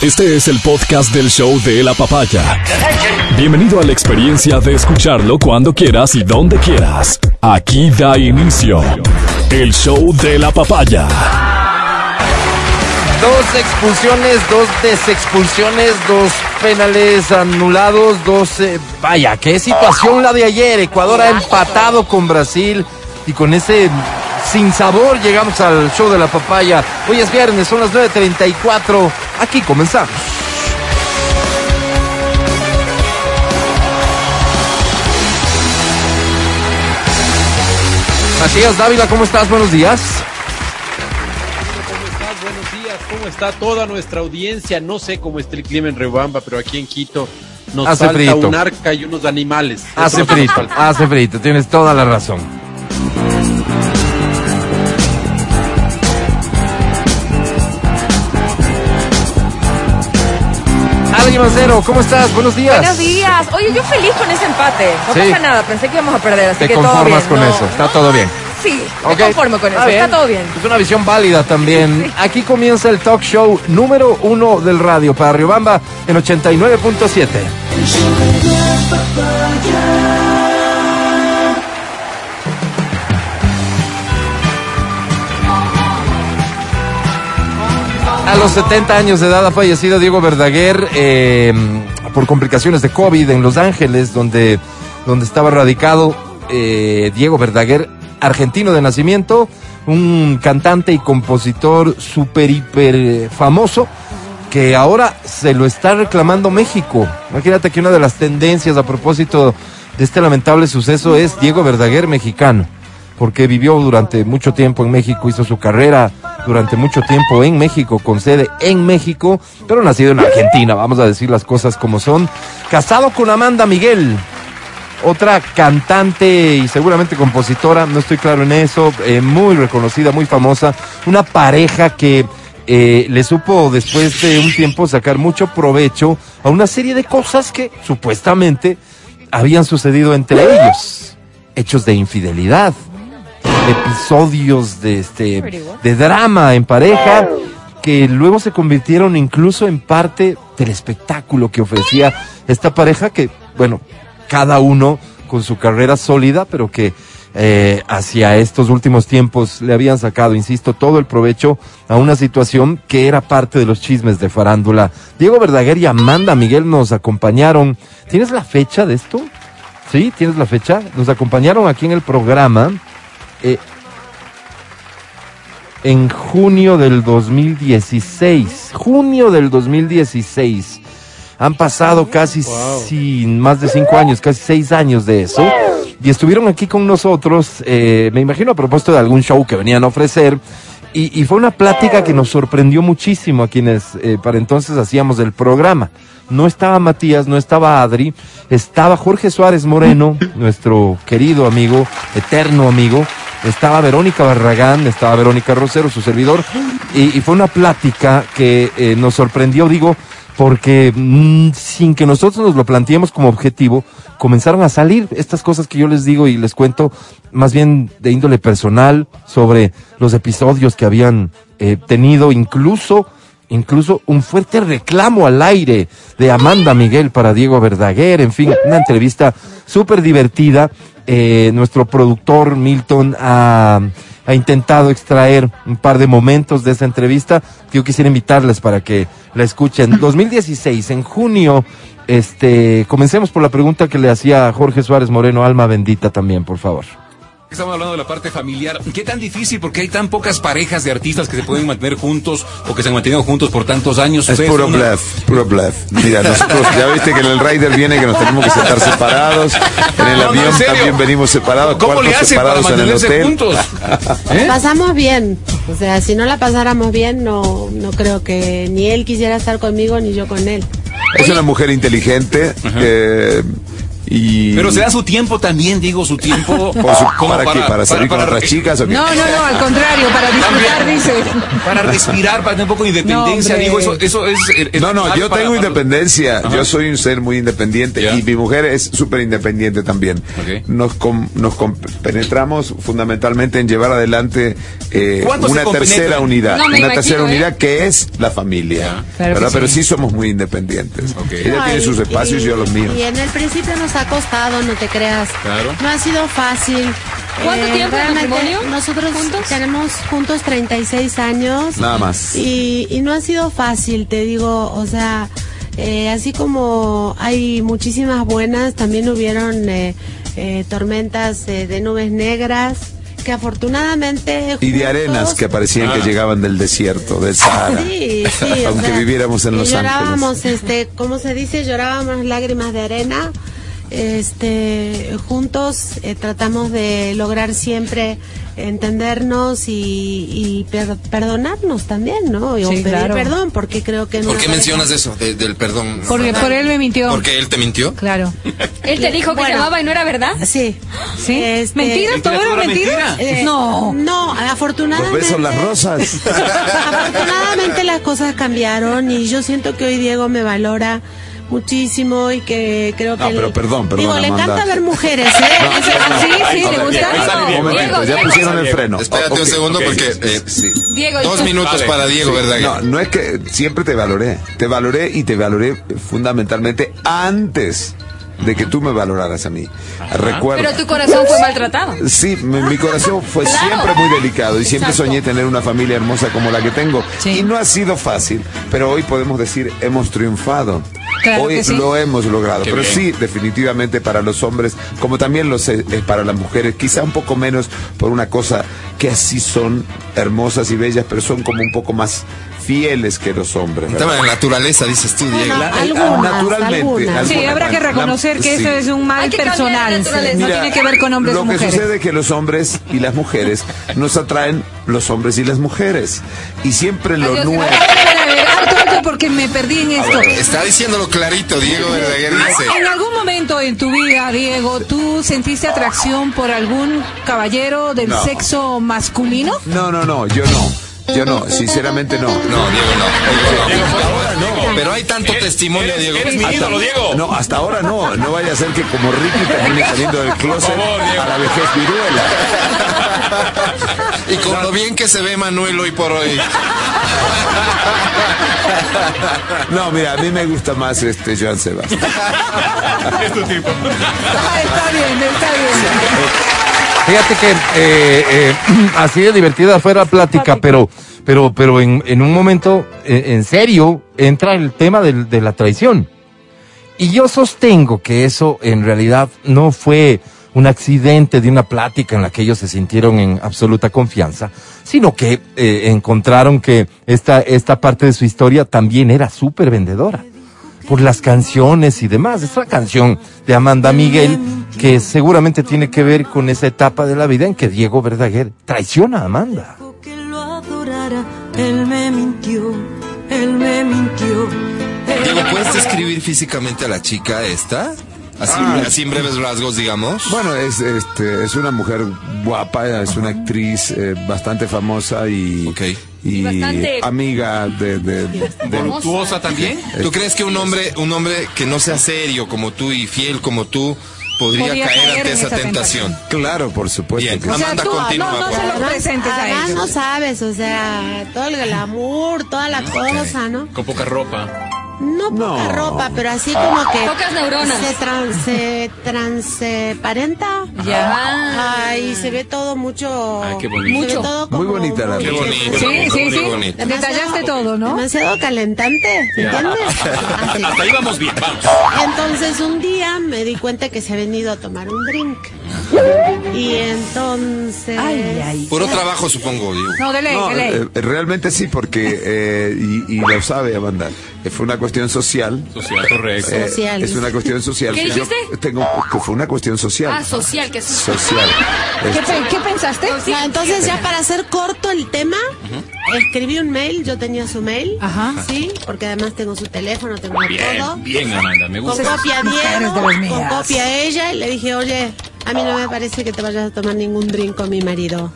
Este es el podcast del show de la papaya. Bienvenido a la experiencia de escucharlo cuando quieras y donde quieras. Aquí da inicio el show de la papaya. Dos expulsiones, dos desexpulsiones, dos penales anulados, dos... eh, vaya, qué situación la de ayer. Ecuador ha empatado con Brasil y con ese sin sabor llegamos al show de la papaya. Hoy es viernes, son las 9.34. Aquí comenzamos. Matías Dávila, ¿cómo estás? Buenos días. ¿Cómo estás? Buenos días. ¿Cómo está toda nuestra audiencia? No sé cómo está el clima en Riobamba, pero aquí en Quito nos Hace falta frito. un arca y unos animales. Hace frito, hace frito, tienes toda la razón. Mancero, ¿cómo estás? Buenos días. Buenos días. Oye, yo feliz con ese empate. No Sí. pasa nada, pensé que íbamos a perder, así Te que todo conformas bien. con No, eso, está no, todo bien. Sí, Ok. me conformo con eso, Está está todo bien. Es una visión válida también. Aquí comienza el talk show número uno del radio para Riobamba en 89.7. A los 70 años de edad ha fallecido Diego Verdaguer eh, por complicaciones de COVID en Los Ángeles, donde, donde estaba radicado eh, Diego Verdaguer, argentino de nacimiento, un cantante y compositor súper, hiper eh, famoso, que ahora se lo está reclamando México. Imagínate que una de las tendencias a propósito de este lamentable suceso es Diego Verdaguer mexicano porque vivió durante mucho tiempo en México, hizo su carrera durante mucho tiempo en México, con sede en México, pero nacido en Argentina, vamos a decir las cosas como son. Casado con Amanda Miguel, otra cantante y seguramente compositora, no estoy claro en eso, eh, muy reconocida, muy famosa, una pareja que eh, le supo después de un tiempo sacar mucho provecho a una serie de cosas que supuestamente habían sucedido entre ellos, hechos de infidelidad episodios de este de drama en pareja que luego se convirtieron incluso en parte del espectáculo que ofrecía esta pareja que bueno cada uno con su carrera sólida pero que eh, hacia estos últimos tiempos le habían sacado, insisto, todo el provecho a una situación que era parte de los chismes de farándula. Diego Verdaguer y Amanda Miguel nos acompañaron. ¿Tienes la fecha de esto? Sí, tienes la fecha. Nos acompañaron aquí en el programa eh, en junio del 2016. Junio del 2016. Han pasado casi sin más de cinco años, casi seis años de eso. Y estuvieron aquí con nosotros, eh, me imagino a propósito de algún show que venían a ofrecer. Y, y fue una plática que nos sorprendió muchísimo a quienes eh, para entonces hacíamos el programa. No estaba Matías, no estaba Adri, estaba Jorge Suárez Moreno, nuestro querido amigo, eterno amigo, estaba Verónica Barragán, estaba Verónica Rosero, su servidor, y, fue una plática que eh, nos sorprendió, digo, porque mm, sin que nosotros nos lo planteemos como objetivo, comenzaron a salir estas cosas que yo les digo y les cuento, más bien de índole personal, sobre los episodios que habían eh, tenido, incluso, incluso un fuerte reclamo al aire de Amanda Miguel para Diego Verdaguer, en fin, una entrevista súper divertida. Eh, nuestro productor Milton ha, ha intentado extraer un par de momentos de esa entrevista que yo quisiera invitarles para que la escuchen. 2016, en junio, este, comencemos por la pregunta que le hacía Jorge Suárez Moreno, alma bendita también, por favor. Estamos hablando de la parte familiar. ¿Qué tan difícil? Porque hay tan pocas parejas de artistas que se pueden mantener juntos o que se han mantenido juntos por tantos años. Es puro una- bluff, puro bluff. Mira, nosotros ya viste que en el Rider viene que nos tenemos que sentar separados. En el No, no, avión en también venimos separados. ¿Cómo le hacen para separados en el mantenerse hotel. juntos? ¿Eh? Pasamos bien, o sea, si no la pasáramos bien, no, no creo que ni él quisiera estar conmigo ni yo con él. Es una mujer inteligente. eh, Y Pero se da su tiempo también, digo, su tiempo. por su- como ¿para, qué? ¿Para salir con otras chicas o qué? No, no, no, al contrario, para disfrutar, dice. Para respirar, para tener un poco de independencia, No, digo, eso, eso es. es- No, no, yo para- tengo para- independencia. Ajá. Yo soy un ser muy independiente Ya. y mi mujer es súper independiente también. Nos, com- nos penetramos fundamentalmente en llevar adelante eh, ¿Cuánto se una tercera unidad. No, una imagino, tercera ¿eh? unidad que es la familia. Pero sí. somos muy independientes. Ella No, tiene y- sus espacios y, yo los míos. Y en el principio nos ha costado, no te creas. Claro. No ha sido fácil. Eh, ¿Cuánto tiempo de matrimonio? Nosotros ¿Juntos? tenemos juntos 36 años. Nada más. Y, y no ha sido fácil, te digo, o sea, eh, así como hay muchísimas buenas, también hubieron eh, eh, tormentas eh, de nubes negras que afortunadamente... Y de arenas que parecían Ah. que llegaban del desierto, del Sahara. Sí, sí, o Aunque sea, viviéramos en Los llorábamos, Ángeles. este, ¿cómo se dice? Llorábamos lágrimas de arena. Este, juntos eh, tratamos de lograr siempre entendernos y, y per- perdonarnos también, ¿no? Y o Sí, pedir claro. perdón, porque creo que en ¿Por qué pareja- mencionas eso de- del perdón? Porque por él me mintió. ¿Porque él te mintió? Claro. Él te dijo que Bueno. te amaba y no era verdad. Sí. ¿Sí? Este, ¿Mentiras? ¿Todo era ¿Literatura mentira? mentira? eh, No. No, Los afortunadamente. besos, las rosas. Afortunadamente las cosas cambiaron y yo siento que hoy Diego me valora muchísimo y que creo que No, pero perdón, perdón, digo le Amanda. encanta ver mujeres ¿eh? Sí, sí, ¿te gusta? Un Diego, momento, ya pusieron el freno. Espérate Ok, un segundo ok. porque eh, Sí. Diego, dos minutos Vale. para Diego, ¿verdad? No, no es que siempre te valoré. Te valoré y te valoré fundamentalmente antes de que tú me valoraras a mí. Recuerdo. pero tu corazón fue maltratado. Sí, mi, mi corazón fue Claro. siempre muy delicado y siempre Exacto. soñé tener una familia hermosa como la que tengo. Sí. Y no ha sido fácil, pero hoy podemos decir hemos triunfado. Claro hoy sí. lo hemos logrado. Qué pero bien. sí, definitivamente para los hombres, como también lo es es para las mujeres, quizá un poco menos por una cosa que así son hermosas y bellas, pero son como un poco más fieles que los hombres. ¿verdad? tema de naturaleza, dices tú, Diego. Bueno, La- algunas, naturalmente, algunas. Sí, algunas. habrá que La- reconocer que sí. eso es un mal personal. naturaleza. No Mira, tiene que ver con hombres lo o mujeres. que sucede es que los hombres y las mujeres nos atraen los hombres y las mujeres. Y siempre lo Adiós, nuevo. Ver, ver, ver, alto, porque me perdí en esto. Está diciéndolo clarito, Diego Verdaguer dice. ¿En algún momento en tu vida, Diego, tú sentiste atracción por algún caballero del No. sexo masculino? No, no, no, yo no. Yo no, sinceramente no. No, Diego, no. Diego, no. Pero hay tanto testimonio, Diego. Eres mi ídolo, Diego. No, hasta ahora no. No vaya a ser que como Ricky termine saliendo del closet favor, a la vejez viruela. Y con lo bien que se ve Manuel hoy por hoy. No, mira, a mí me gusta más este Joan Sebastián. Es tu tipo. Ah, está bien, está bien. Fíjate que eh, eh, así de divertida fue la plática, pero, pero, pero en, en un momento, eh, en serio, entra el tema de la traición. Y yo sostengo que eso en realidad no fue un accidente de una plática en la que ellos se sintieron en absoluta confianza, sino que eh, encontraron que esta, esta parte de su historia también era súper vendedora por las canciones y demás. Es una canción de Amanda Miguel que seguramente tiene que ver con esa etapa de la vida en que Diego Verdaguer traiciona a Amanda. que lo adorara, él me mintió, él me mintió. él- Diego, ¿puedes describir físicamente a la chica esta? Así, Ah. así en breves rasgos, digamos. Bueno, es, este, es una mujer guapa, es una actriz eh, bastante famosa y, Ok. y Bastante- amiga de, de, de- ¿Voluptuosa también? ¿Tú crees que un hombre, un hombre que no sea serio como tú y fiel como tú podría, Podría caer, caer ante en esa esa tentación? Claro, por supuesto Bien. que O sea, Amanda, tú continúa, no, no se favor. lo presentes a Además, ellos. no sabes, o sea, todo el glamour, toda la cosa, ¿no? Con poca ropa. No poca No. ropa, pero así como que Pocas neuronas. se trans, se transparenta. Ya. Ay, se ve todo mucho. Ay, qué bonito. Mucho. todo Muy como bonita la Qué bonito. Sí, sí, Muy sí. bonito. Detallaste todo, ¿no? Demasiado calentante, ¿entiendes? Así. Hasta ahí vamos bien, vamos. Entonces un día me di cuenta que se ha venido a tomar un drink. Y entonces. Ay, ay. Puro trabajo, supongo. No, de ley, No, de ley. eh, realmente sí, porque, eh, y, y lo sabe Amanda, fue una cuestión social. Social, correcto. Eh, Social. es una cuestión social. ¿Qué que yo dijiste? tengo, que fue una cuestión social. Ah, social, que es Social. ¿Qué, Este, pe- qué pensaste? Entonces ya para hacer corto el tema, escribí un mail, yo tenía su mail, Ajá. sí, porque además tengo su teléfono, tengo todo. Bien, bien, Amanda, me Con gusta. copia a Diego, de las con copia a ella, y le dije, oye, a mí no me parece que te vayas a tomar ningún drink con mi marido.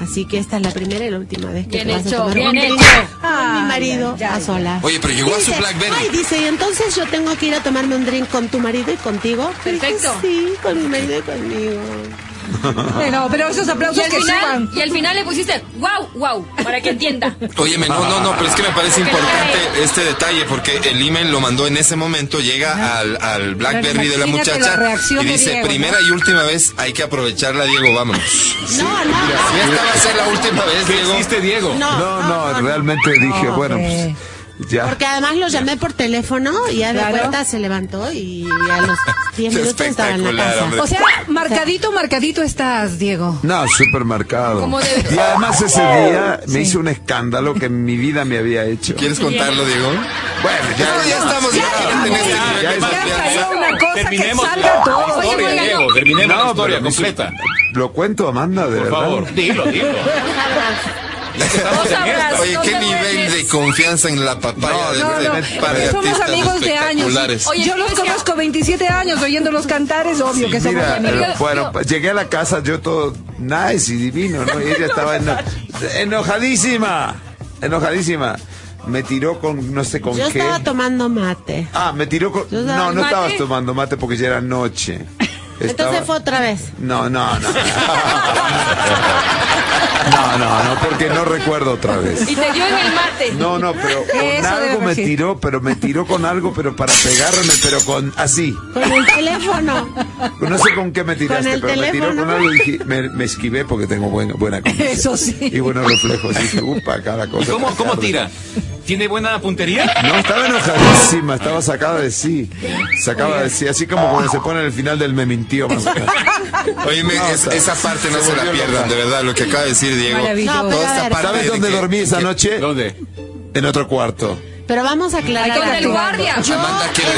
Así que esta es la primera y la última vez que Bien te vas hecho, a tomar bien un drink hecho. con mi marido a solas. Oye, pero llegó a su Blackberry. Ay, dice, y entonces yo tengo que ir a tomarme un drink con tu marido y contigo. Dije, Perfecto. sí, con mi marido y conmigo. Bueno, pero esos Y aplausos al que final, suban. y al final le pusiste wow, wow, para que entienda. Óyeme, no, no, no, pero es que me parece importante este detalle porque el email lo mandó en ese momento, llega al, al Blackberry de la muchacha la y dice, Diego, primera y última vez hay que aprovecharla, Diego, vámonos. No, no, Si esta va a ser la última vez, ¿Qué Diego. hiciste, Diego? no. No, no, realmente dije, bueno, pues ya. Porque además lo llamé por teléfono y ya de Claro. cuenta se levantó y a los 10 minutos estaba en la casa. hombre. O sea, marcadito, marcadito estás, Diego. No, supermercado. Como debe- Y además ese día me hizo un escándalo que en mi vida me había hecho. ¿Quieres contarlo, Diego? Bueno, ya, No, ya estamos ya, en este ya, de ya, salió una cosa Terminemos que salga la todo. historia, Oye, Diego. Terminemos la No, historia me hizo- completa. Lo cuento, Amanda, de Por verdad. favor, dilo, dilo. Sabrás. Oye, No qué nivel de confianza en la papaya No, de no, un par de somos amigos de años. Oye, Yo los conozco 27 años oyéndolos cantar, es obvio que somos Mira, amigos. eh, bueno, llegué a la casa yo todo nice y divino, ¿no? Y ella estaba eno- enojadísima, enojadísima. Me tiró con no sé con Yo qué. estaba tomando mate. Ah, me tiró con... Yo No, no mate. estabas tomando mate porque ya era noche. Estaba- Entonces fue otra vez. No, no, no. No, no, no, porque no recuerdo otra vez. Y te dio en el mate. No, no, pero con algo me tiró, pero me tiró con algo, pero para pegarme, pero con así. Con el teléfono. No sé con qué me tiraste, el pero me tiró teléfono. con algo y dije- me, me esquivé porque tengo buena, buena condición. Eso sí. Y buenos reflejos. Y dije, upa, cada cosa. ¿Y cómo, cómo tarde. tira? ¿Tiene buena puntería? No, estaba enojadísima, estaba sacada de sí. Sacaba de sí, así como cuando se pone en el final del me más. Óyeme, No, es- sea, esa parte no se se la pierdan, loca. de verdad, lo que acaba de decir Diego. No, Toda esta parte ¿Sabes de dónde que- dormí esa que- noche? ¿Dónde? En otro cuarto. Pero vamos a aclarar. Con el guardia. Yo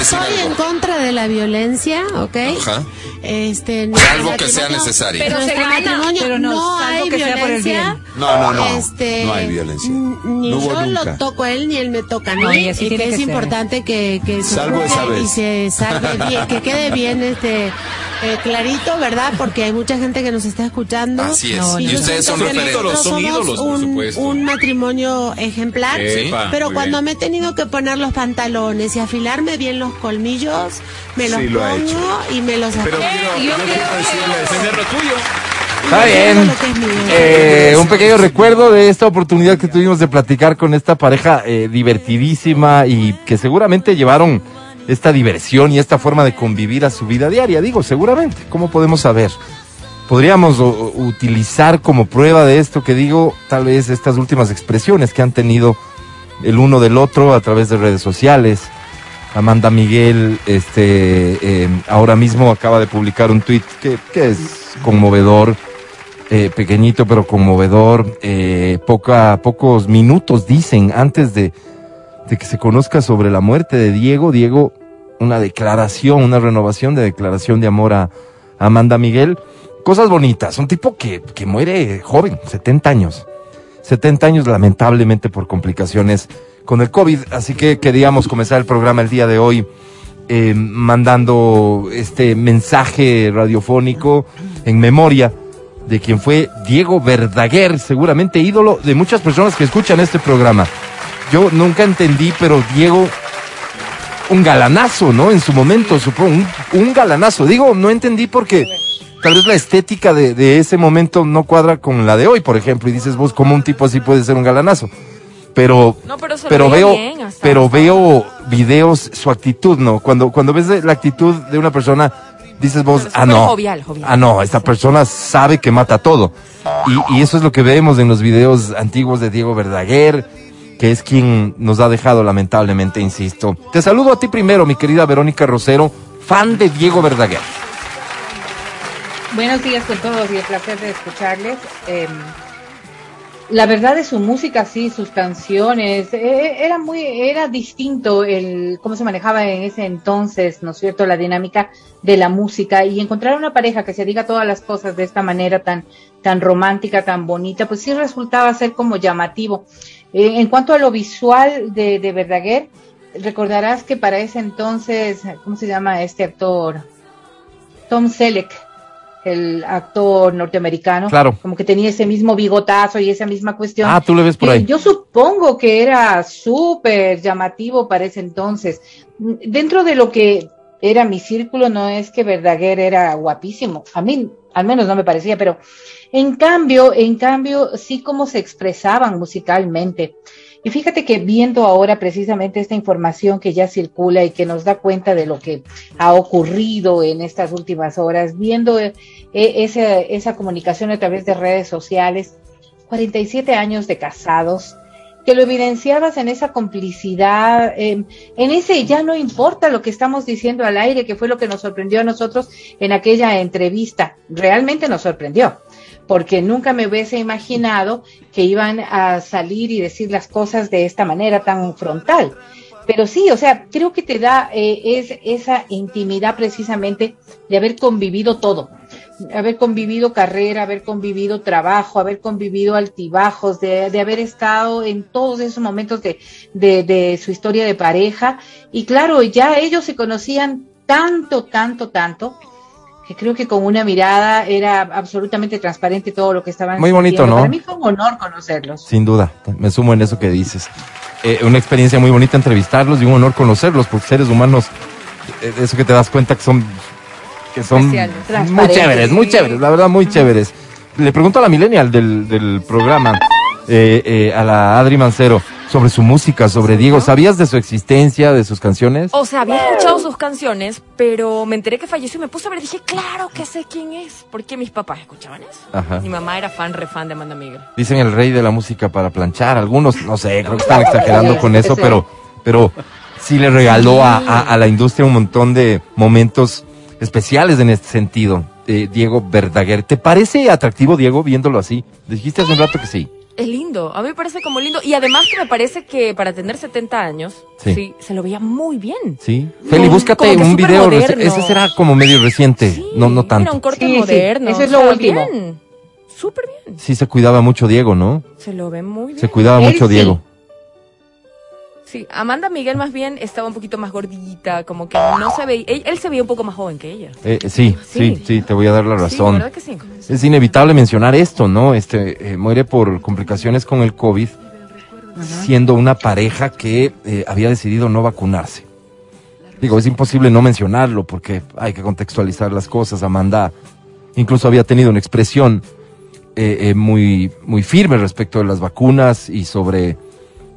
estoy en contra de la violencia, ¿ok? Ajá. Este, Salvo nuestro que sea necesario. Pero se gana. Pero no, no, salvo hay que sea por el violencia. bien. No, no, no. Este, No hay violencia. Ni No yo nunca. lo toco a él, ni él me toca a mí. No, y así y tiene que es ser. importante que, que se Salvo juzgue esa vez. y se salve bien, que quede bien este eh, clarito, ¿verdad? Porque hay mucha gente que nos está escuchando. Así es. No, Y yo ustedes siento son que referentes. Son somos ídolos, por un, supuesto. un matrimonio ejemplar. Pero cuando bien. me he tenido que poner los pantalones y afilarme bien los colmillos, me los Sí, lo ha pongo y me los quiero, yo yo creo quiero que- decirles. Defender lo tuyo. Está bien. Eh, un pequeño recuerdo de esta oportunidad que tuvimos de platicar con esta pareja eh, divertidísima y que seguramente llevaron esta diversión y esta forma de convivir a su vida diaria. Digo, seguramente. ¿Cómo podemos saber? Podríamos o, utilizar como prueba de esto que digo, tal vez estas últimas expresiones que han tenido el uno del otro a través de redes sociales. Amanda Miguel, este, eh, ahora mismo acaba de publicar un tuit que, es conmovedor, eh, pequeñito pero conmovedor, eh, poca, pocos minutos dicen antes de, de que se conozca sobre la muerte de Diego, Diego, una declaración, una renovación de declaración de amor a, a Amanda Miguel, cosas bonitas, un tipo que, que muere joven, 70 años. 70 años lamentablemente por complicaciones con el COVID, así que queríamos comenzar el programa el día de hoy eh, mandando este mensaje radiofónico en memoria de quien fue Diego Verdaguer, seguramente ídolo de muchas personas que escuchan este programa. Yo nunca entendí, pero Diego, un galanazo, ¿no? En su momento, supongo, un, un galanazo. Digo, no entendí porque tal vez la estética de, de ese momento no cuadra con la de hoy, por ejemplo, y dices vos, ¿cómo un tipo así puede ser un galanazo? Pero, No, pero veo, bien, hasta- pero hasta- veo videos, su actitud, ¿no? Cuando, cuando ves la actitud de una persona, dices vos, ah, no. jovial, jovial. Ah, no, esta persona sabe que mata todo. Y, y eso es lo que vemos en los videos antiguos de Diego Verdaguer, que es quien nos ha dejado lamentablemente, insisto. Te saludo a ti primero, mi querida Verónica Rosero, fan de Diego Verdaguer. Buenos días con todos y el placer de escucharles. Eh, la verdad de su música, sí, sus canciones, eh, era muy, era distinto el cómo se manejaba en ese entonces, ¿no es cierto?, la dinámica de la música y encontrar una pareja que se diga todas las cosas de esta manera tan, tan romántica, tan bonita, pues sí resultaba ser como llamativo. Eh, en cuanto a lo visual de, de Verdaguer, recordarás que para ese entonces, ¿cómo se llama este actor? Tom Selleck, el actor norteamericano. Claro. Como que tenía ese mismo bigotazo y esa misma cuestión. Ah, tú le ves por ahí. Yo supongo que era súper llamativo para ese entonces. Dentro de lo que era mi círculo, no es que Verdaguer era guapísimo. A mí, al menos no me parecía, pero en cambio, en cambio, sí como se expresaban musicalmente. Y fíjate que viendo ahora precisamente esta información que ya circula y que nos da cuenta de lo que ha ocurrido en estas últimas horas, viendo eh, esa, esa comunicación a través de redes sociales, 47 años de casados, que lo evidenciabas en esa complicidad, eh, en ese ya no importa lo que estamos diciendo al aire, que fue lo que nos sorprendió a nosotros en aquella entrevista. Realmente nos sorprendió, porque nunca me hubiese imaginado que iban a salir y decir las cosas de esta manera tan frontal. Pero sí, o sea, creo que te da eh, es, esa intimidad precisamente de haber convivido todo haber convivido carrera, haber convivido trabajo, haber convivido altibajos, de, haber estado en todos esos momentos de, de, de, su historia de pareja. Y claro, ya ellos se conocían tanto, tanto, tanto, que creo que con una mirada era absolutamente transparente todo lo que estaban Muy bonito. ¿no? Para mí fue un honor conocerlos. Sin duda, me sumo en eso que dices. Eh, una experiencia muy bonita entrevistarlos y un honor conocerlos, porque seres humanos, eh, eso que te das cuenta que son que son muy chéveres, muy chéveres, la verdad, muy chéveres. Le pregunto a la millennial del, del programa, eh, a la Adri Mancero, sobre su música, sobre Diego. ¿Sabías de su existencia, de sus canciones? O sea, había escuchado sus canciones, pero me enteré que falleció y me puse a ver dije, claro que sé quién es. Porque mis papás escuchaban eso. Ajá. Mi mamá era fan, re fan de Amanda Miguel. Dicen el rey de la música para planchar. Algunos, no sé, creo que están exagerando con eso, pero, pero sí le regaló a, a- a la industria un montón de momentos especiales en este sentido. Eh, Diego Verdaguer. ¿Te parece atractivo, Diego, viéndolo así? Dijiste hace un rato que sí. Es lindo, a mí me parece como lindo. Y además que me parece que para tener 70 años, Sí. sí, se lo veía muy bien. Sí. Feli, búscate como un video. moderno. Ese será como medio reciente. no, no Era tanto. un corte Sí, sí, moderno. eso es o lo sea, último. bien. Súper bien. Sí se cuidaba mucho Diego, ¿no? Se lo ve muy bien. Se cuidaba Él mucho sí. Diego. Sí, Amanda Miguel más bien estaba un poquito más gordita, como que no se veía, él, él se veía un poco más joven que ella. Eh, sí, sí, Sí. sí, te voy a dar la Sí, razón. ¿verdad que sí? Es inevitable mencionar esto, ¿no? Este eh, muere por complicaciones con el COVID, siendo una pareja que eh, había decidido no vacunarse. Digo, es imposible no mencionarlo porque hay que contextualizar las cosas. Amanda incluso había tenido una expresión eh, eh, muy, muy firme respecto de las vacunas y sobre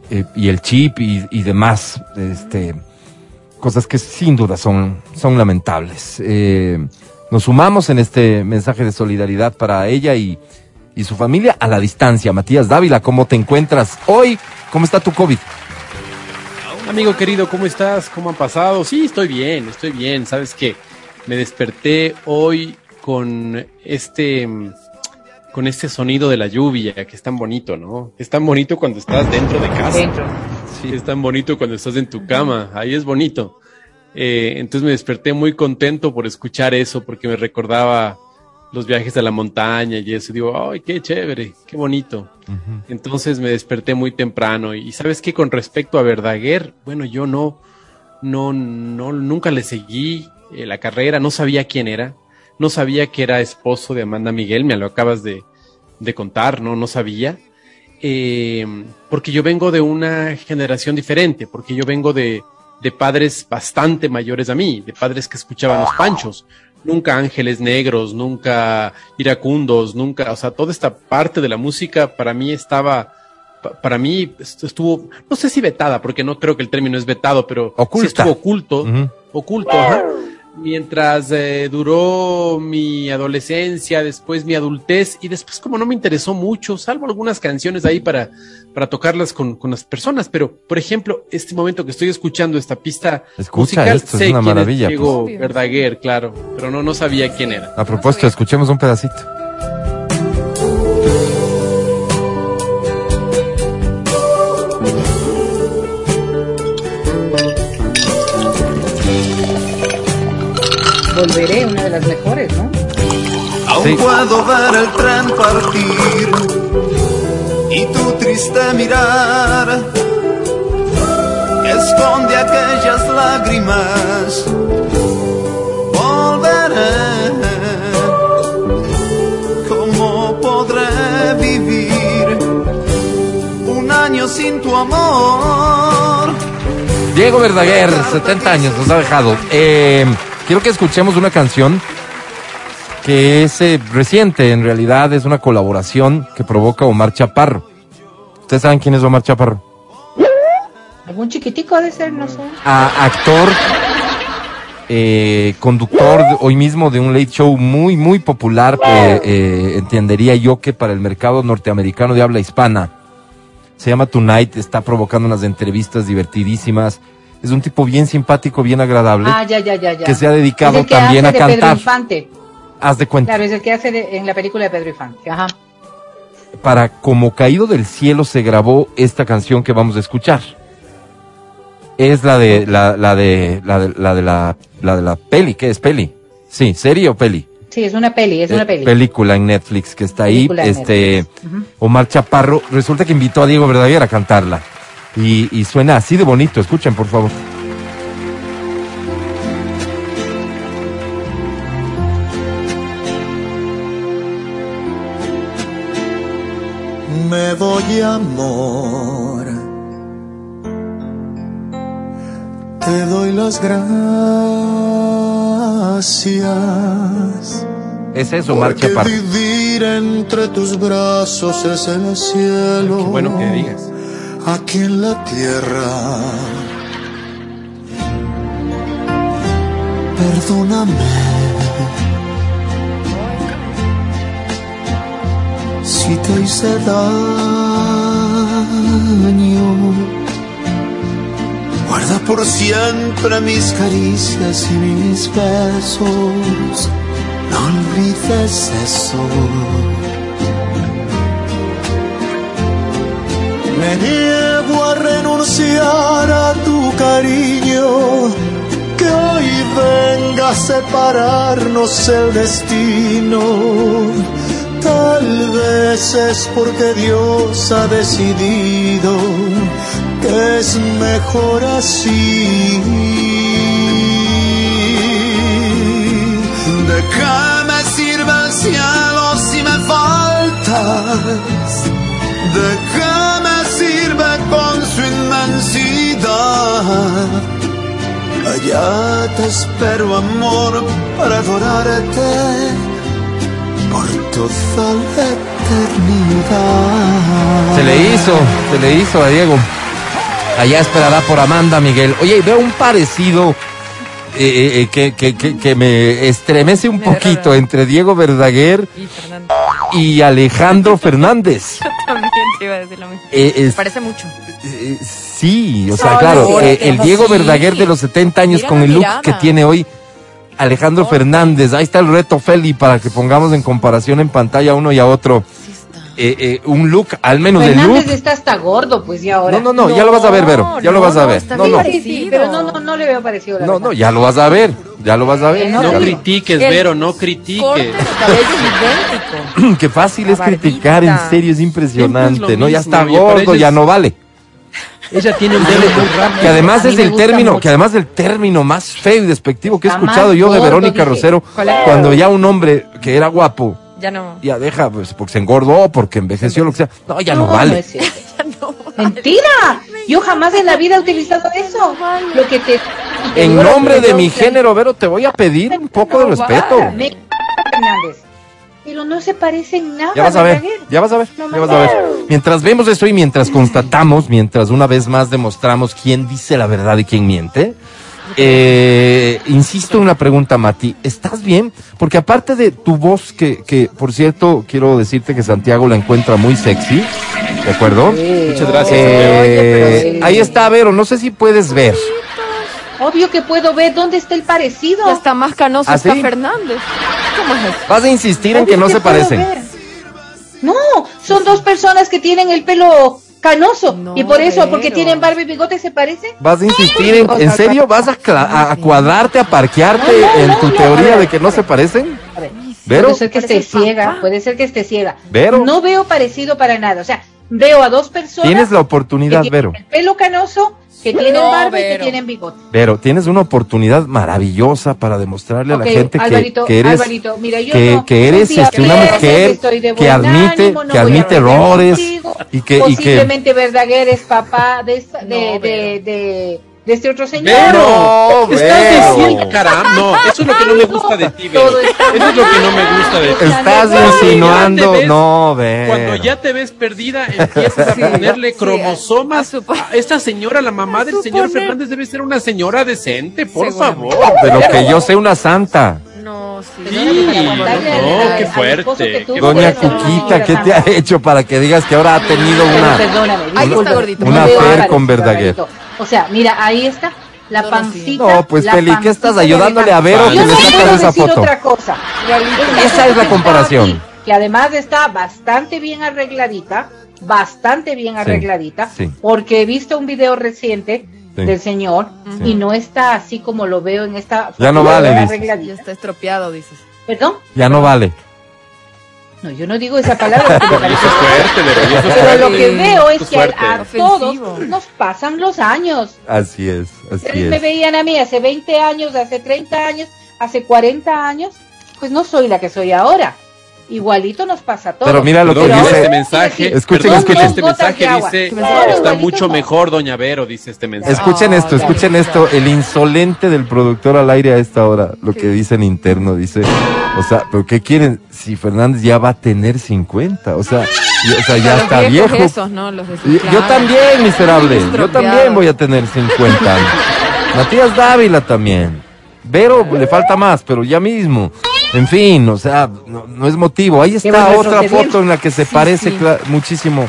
eh, y el chip y, demás, este, cosas que sin duda son, son lamentables. Eh, nos sumamos en este mensaje de solidaridad para ella y, y su familia a la distancia. Matías Dávila, ¿cómo te encuentras hoy? ¿Cómo está tu COVID? Amigo querido, ¿cómo estás? ¿Cómo han pasado? Sí, estoy bien, estoy bien. Sabes que me desperté hoy con este mm, con este sonido de la lluvia que es tan bonito, ¿no? Es tan bonito cuando estás dentro de casa. Dentro. Sí, es tan bonito cuando estás en tu cama. Ahí es bonito. Eh, entonces me desperté muy contento por escuchar eso porque me recordaba los viajes a la montaña y eso. Digo, ay, qué chévere, qué bonito. Entonces me desperté muy temprano y sabes que con respecto a Verdaguer, bueno, yo no, no, no, nunca le seguí eh, la carrera, no sabía quién era, no sabía que era esposo de Amanda Miguel, me lo acabas de, de contar, no, no sabía, Eh, porque yo vengo de una generación diferente, porque yo vengo de, de padres bastante mayores a mí, de padres que escuchaban los panchos, nunca ángeles negros, nunca iracundos, nunca, o sea, toda esta parte de la música para mí estaba, pa- para mí est- estuvo, no sé si vetada, porque no creo que el término es vetado, pero sí estuvo oculto, oculto, ajá. Mientras eh, duró mi adolescencia, después mi adultez y después como no me interesó mucho, salvo algunas canciones ahí para, para tocarlas con, con las personas, pero por ejemplo, este momento que estoy escuchando esta pista Escucha musical, esto, es sé una quién maravilla. Diego pues. Verdaguer, claro, pero no, no sabía quién era. A propósito, escuchemos un pedacito. Volveré, una de las mejores, ¿no? Aún puedo ver el tren partir y tu triste mirar esconde aquellas lágrimas. Volveré, ¿cómo podré vivir un año sin tu amor? Diego Verdaguer, 70 años, nos ha dejado. Eh, quiero que escuchemos una canción que es eh, reciente, en realidad es una colaboración que provoca Omar Chaparro. ¿Ustedes saben quién es Omar Chaparro? Algún chiquitico de ser, no sé. A- actor, eh, conductor hoy mismo de un late show muy, muy popular, eh, eh, entendería yo que para el mercado norteamericano de habla hispana. Se llama Tonight, está provocando unas entrevistas divertidísimas. Es un tipo bien simpático, bien agradable. Ah, ya, ya, ya, ya. Que se ha dedicado que también hace a de Pedro cantar. Infante. Haz de cuenta. Claro, es el que hace de- en la película de Pedro Infante. Ajá. Para Como Caído del Cielo se grabó esta canción que vamos a escuchar. Es la de la, la de la de la de la, la de la peli, ¿qué es peli? Sí, serie o peli. Sí, es una peli, es Eh, una peli. película en Netflix que está ahí. Película Este. Omar Chaparro resulta que invitó a Diego Verdaguer a cantarla y, y suena así de bonito. Escuchen por favor. Me voy amor. Te doy las gracias. Es eso, Omar Porque Chaparro. vivir entre tus brazos es el cielo. Qué bueno que digas. Aquí en la tierra. Perdóname. Si te hice daño. Guarda por siempre mis caricias y mis besos. No olvides eso. Me niego a renunciar a tu cariño, que hoy venga a separarnos el destino. Tal vez es porque Dios ha decidido que es mejor así. ¿De qué me sirve el cielo si me faltas? ¿De qué Allá te espero, amor, para adorarte por toda la eternidad. Se le hizo, se le hizo a Diego. Allá esperará por Amanda Miguel. Oye, veo un parecido eh, eh, eh, que, que, que, que me estremece un poquito entre Diego Verdaguer Y y Alejandro Fernández. Yo también iba a decir lo mismo. Eh, es- Parece mucho. Eh, sí, o sea, No, claro, no, eh, el Diego sí. Verdaguer de los 70 años Mira con el look mirada. que tiene hoy Alejandro Fernández. Ahí está el reto Feli para que pongamos en comparación en pantalla uno y a otro. Eh, eh, un look, al menos el Fernández look. está hasta gordo, pues ya ahora. No, no, no, ya lo vas a ver, Vero. Ya lo vas a ver. No, no. Sí, sí, pero no, no, no le veo parecido. La No, verdad. no, ya lo vas a ver. Ya lo vas a ver. No, No lo- critiques, El Vero, no Corte critiques. cabello es idéntico. Qué fácil La es criticar, en serio, es impresionante, es ¿no? Ya está oye, gordo, ya no vale. Ella tiene un dedo muy rápido. Que además es el término, mucho. que además el término más feo y despectivo que he escuchado más yo de Verónica dije. Rosero, cuando ya un hombre que era guapo Ya no. ya deja, pues, porque se engordó, porque envejeció, lo que sea. No, ya no, No, vale. no es cierto. Mentira. Yo jamás en la vida he utilizado eso. Lo que te. te En nombre de mi género, Vero, te voy a pedir un poco de No respeto. Me-. Pero no se parece en nada. Ya vas a ver, ya vas a ver, No ya vas a ver. Mientras vemos eso y mientras constatamos, mientras una vez más demostramos quién dice la verdad y quién miente, eh, insisto en una pregunta, Mati, ¿estás bien? Porque aparte de tu voz, que, que por cierto, quiero decirte que Santiago la encuentra muy sexy, ¿de acuerdo? Muchas gracias. Eh, Oye, pero- ahí está, Vero, no sé si puedes ver. Obvio que puedo ver dónde está el parecido. Ya está más canoso ¿Ah, está sí? Fernández. ¿Cómo es eso? Vas a insistir en que no se parecen. ver. No, son dos personas que tienen el pelo canoso No, y por eso, porque Vero. tienen barba y bigote, se parecen. ¿Vas a insistir en, en serio? ¿Vas a, cla- a- cuadrarte, a parquearte No, no, en tu no, teoría ver. de que no se parecen? A ver, ¿Vero? puede ser que esté Parece ciega, puede ser que esté ciega. ¿Vero? No veo parecido para nada. O sea, veo a dos personas. Tienes la oportunidad, que Vero. tienen el pelo canoso, que tienen No, barba y que Vero. tienen bigote. Vero, tienes una oportunidad maravillosa para demostrarle a Ok, la gente que- Alvarito, que, eres, Alvarito, mira, yo que, no- que eres este, una mujer estoy de que admite, ánimo, no que a admite errores contigo, y que, y que Posiblemente Verdaguer es papá de, esta- de, No, de, de, de este otro señor. Vero, No, estás diciendo, caramba, no, eso es lo que no me gusta de ti, Vero. Eso es lo que no me gusta de ti. estás insinuando, ves- no, Vero. Cuando ya te ves perdida, empiezas a ponerle sí, cromosomas. a supo- A esta señora, la mamá del señor Fernández, debe ser una señora decente, por favor. de lo que yo sé, una santa. No, sí. Sí, no, qué fuerte. qué Doña Cuquita, ¿qué te ha hecho para que digas que ahora ha tenido una... perdóname, Ahí está gordito. Una algo con Verdaguer. Alvarito. O sea, mira, ahí está. La pancita. No, pues la Feli, ¿qué estás ayudándole a Vero que Yo le no sacas puedo esa decir foto? otra cosa. Realmente, Esa es la comparación. que además está bastante bien arregladita, bastante bien Sí, arregladita, sí. porque he visto un video reciente Sí. del señor Sí. y no está así como lo veo en esta Ya no vale, dices. Ya está estropeado, dices. ¿Perdón? Ya no vale. No, yo no digo esa palabra. me es fuerte, Pero lo que veo es que a, a todos nos pasan los años. Así es, así Ustedes me es. veían a mí hace 20 años, hace 30 años, hace 40 años, pues no soy la que soy ahora. Igualito nos pasa a todos. Pero mira lo que dice- este mensaje, Escuchen, escuchen. este mensaje dice, está mucho mejor, doña Vero, dice este mensaje. Escuchen esto, escuchen esto. El insolente del productor al aire a esta hora, lo que dice en interno, dice, o sea, ¿pero qué quieren? Si Fernández ya va a tener 50, o sea, y- o sea ya está viejo. esos, ¿no? Los Y- desinflados. Yo también, miserable. Yo también voy a tener 50 años. Matías Dávila también. Vero le falta más, pero ya mismo. En fin, o sea, no, no es motivo. Ahí está otra foto en la que se Sí, parece sí. muchísimo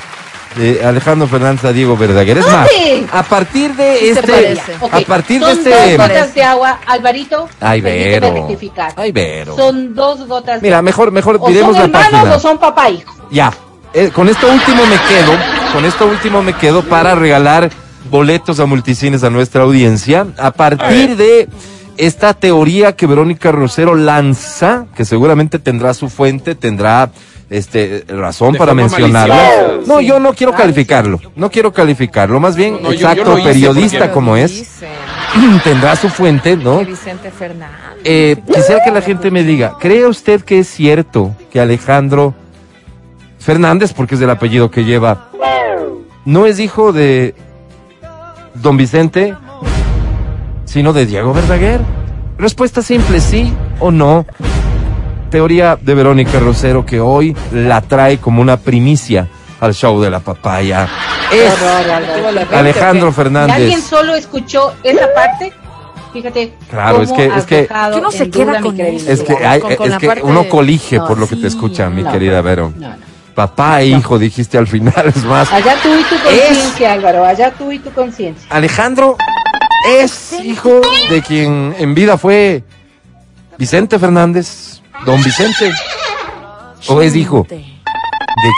eh, Alejandro Fernández a Diego Verdaguer. Es más, a partir de Sí este, a partir de son este, dos gotas de agua, Alvarito. Ay, Vero. rectificar. Ay, Vero. Son dos gotas de mira, mejor, mejor O diremos son la hermanos página. o son papá e hijo. Ya. Eh, con esto último me quedo, con esto último me quedo para regalar boletos a multicines a nuestra audiencia. A partir de esta teoría que Verónica Rosero lanza, que seguramente tendrá su fuente, tendrá este razón De para maliciosa. No, yo no quiero calificarlo, no quiero calificarlo, más bien, No, yo exacto, periodista porque- como es, tendrá su fuente, ¿no? Vicente Fernández. Eh, quisiera que la gente me diga, ¿cree usted que es cierto que Alejandro Fernández, porque es el apellido que lleva, no es hijo de don Vicente, sino de Diego Verdaguer? Respuesta simple, sí o no. Teoría de Verónica Rosero que hoy la trae como una primicia al show de la papaya. Es. Alejandro ¿Y Fernández. alguien solo escuchó esa parte? Fíjate. Claro, es que- es que- uno se queda mi con. Es que, hay- Con- con es que parte uno de- colige No, por lo que te escucha, mi no, querida Vero. No, no. Papá e hijo, dijiste al final, es más. Allá tú y tu conciencia, Álvaro. Allá tú y tu conciencia. Alejandro es hijo de quien en vida fue Vicente Fernández, don Vicente. O es hijo de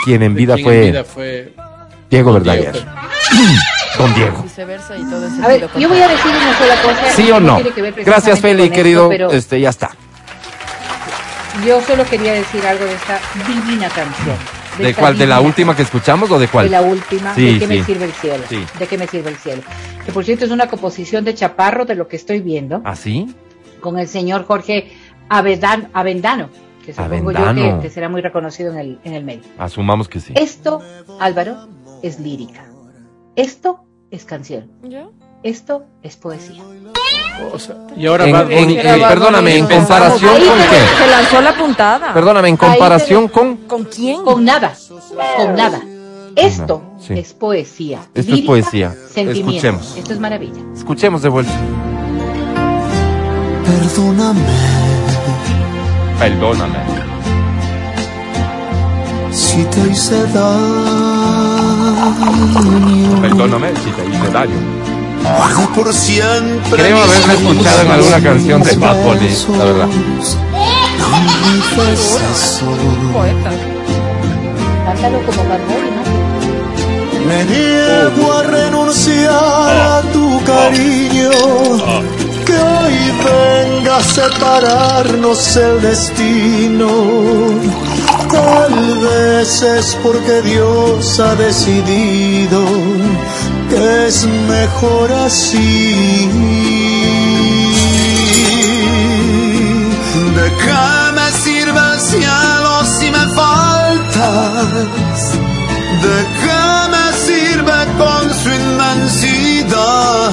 quien en vida quien fue en vida fue Diego Verdaguer. Don Diego. Y todo A ver, yo voy a decir una sola cosa. ¿Sí o no? Gracias, Feli, esto, querido. pero Este, ya está. yo solo quería decir algo de esta divina canción. ¿De cuál? ¿De la última que escuchamos o de De cuál? la última, Sí, ¿de qué sí. me sirve el cielo? Sí. ¿De qué me sirve el cielo? Que por cierto es una composición de Chaparro de lo que estoy viendo, ¿Así? con el señor Jorge Avedan- Avendano, que supongo yo Avendano. que, que será muy reconocido en el, en el medio. Asumamos que sí. Esto, Álvaro, es lírica. Esto es canción. ¿Ya? Esto es poesía. O sea, y ahora En- eh, perdóname, en comparación Ahí con qué? Se lanzó la puntada. Perdóname, en comparación con. ¿Con quién? Con nada, con nada. Esto Sí. es poesía. Esto es poesía. Escuchemos. Esto es maravilla. Escuchemos de vuelta. Perdóname Perdóname. si te hice daño. Perdóname si te hice daño. Por siempre. Creo mis haberla escuchado en alguna canción de Bad Bunny, la verdad. Me dices eso. Poeta. Cántalo como Bad Bunny, ¿no? Me niego a renunciar a tu cariño. Que hoy venga a separarnos el destino. Tal vez es porque Dios ha decidido es mejor así. ¿De qué me sirve el cielo si me faltas? ¿De qué me sirve con su inmensidad?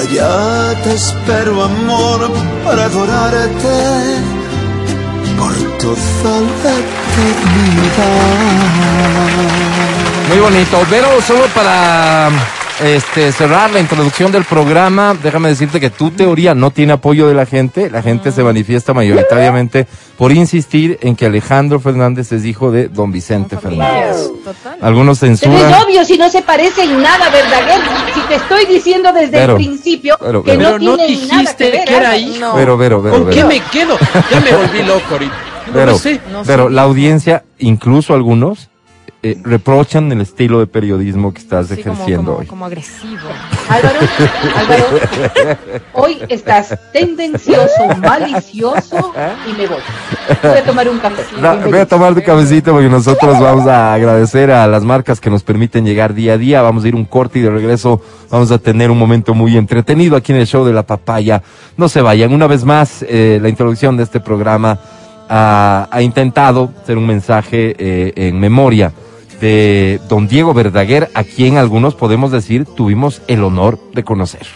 Allá te espero, amor, para adorarte por toda la. Muy bonito. Pero solo para este, cerrar la introducción del programa, déjame decirte que tu teoría no tiene apoyo de la gente. La gente se manifiesta mayoritariamente por insistir en que Alejandro Fernández es hijo de don Vicente Fernández. Algunos Pero es censuran. obvio si no se parece en nada, Verdaguer. Si te estoy diciendo desde Pero, el principio pero, que pero. no Pero no nada dijiste que ver. que era hijo. Vero, Vero, Vero, ¿Con qué me quedo? Ya me volví loco ahorita. No Pero, lo sé. pero la audiencia, incluso algunos, eh, reprochan el estilo de periodismo que estás Sí, ejerciendo como, hoy. como agresivo. Álvaro, Álvaro, hoy estás tendencioso, malicioso y me voy. Voy a tomar un. Da- voy a tomar tu cabecito porque nosotros vamos a agradecer a las marcas que nos permiten llegar día a día. Vamos a ir un corte y de regreso vamos a tener un momento muy entretenido aquí en el show de la papaya. No se vayan. Una vez más, eh, la introducción de este programa ha, ha intentado ser un mensaje eh, en memoria de don Diego Verdaguer, a quien algunos podemos decir tuvimos el honor de conocer.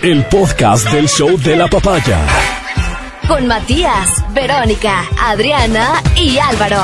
El podcast del show de la papaya. Con Matías, Verónica, Adriana y Álvaro.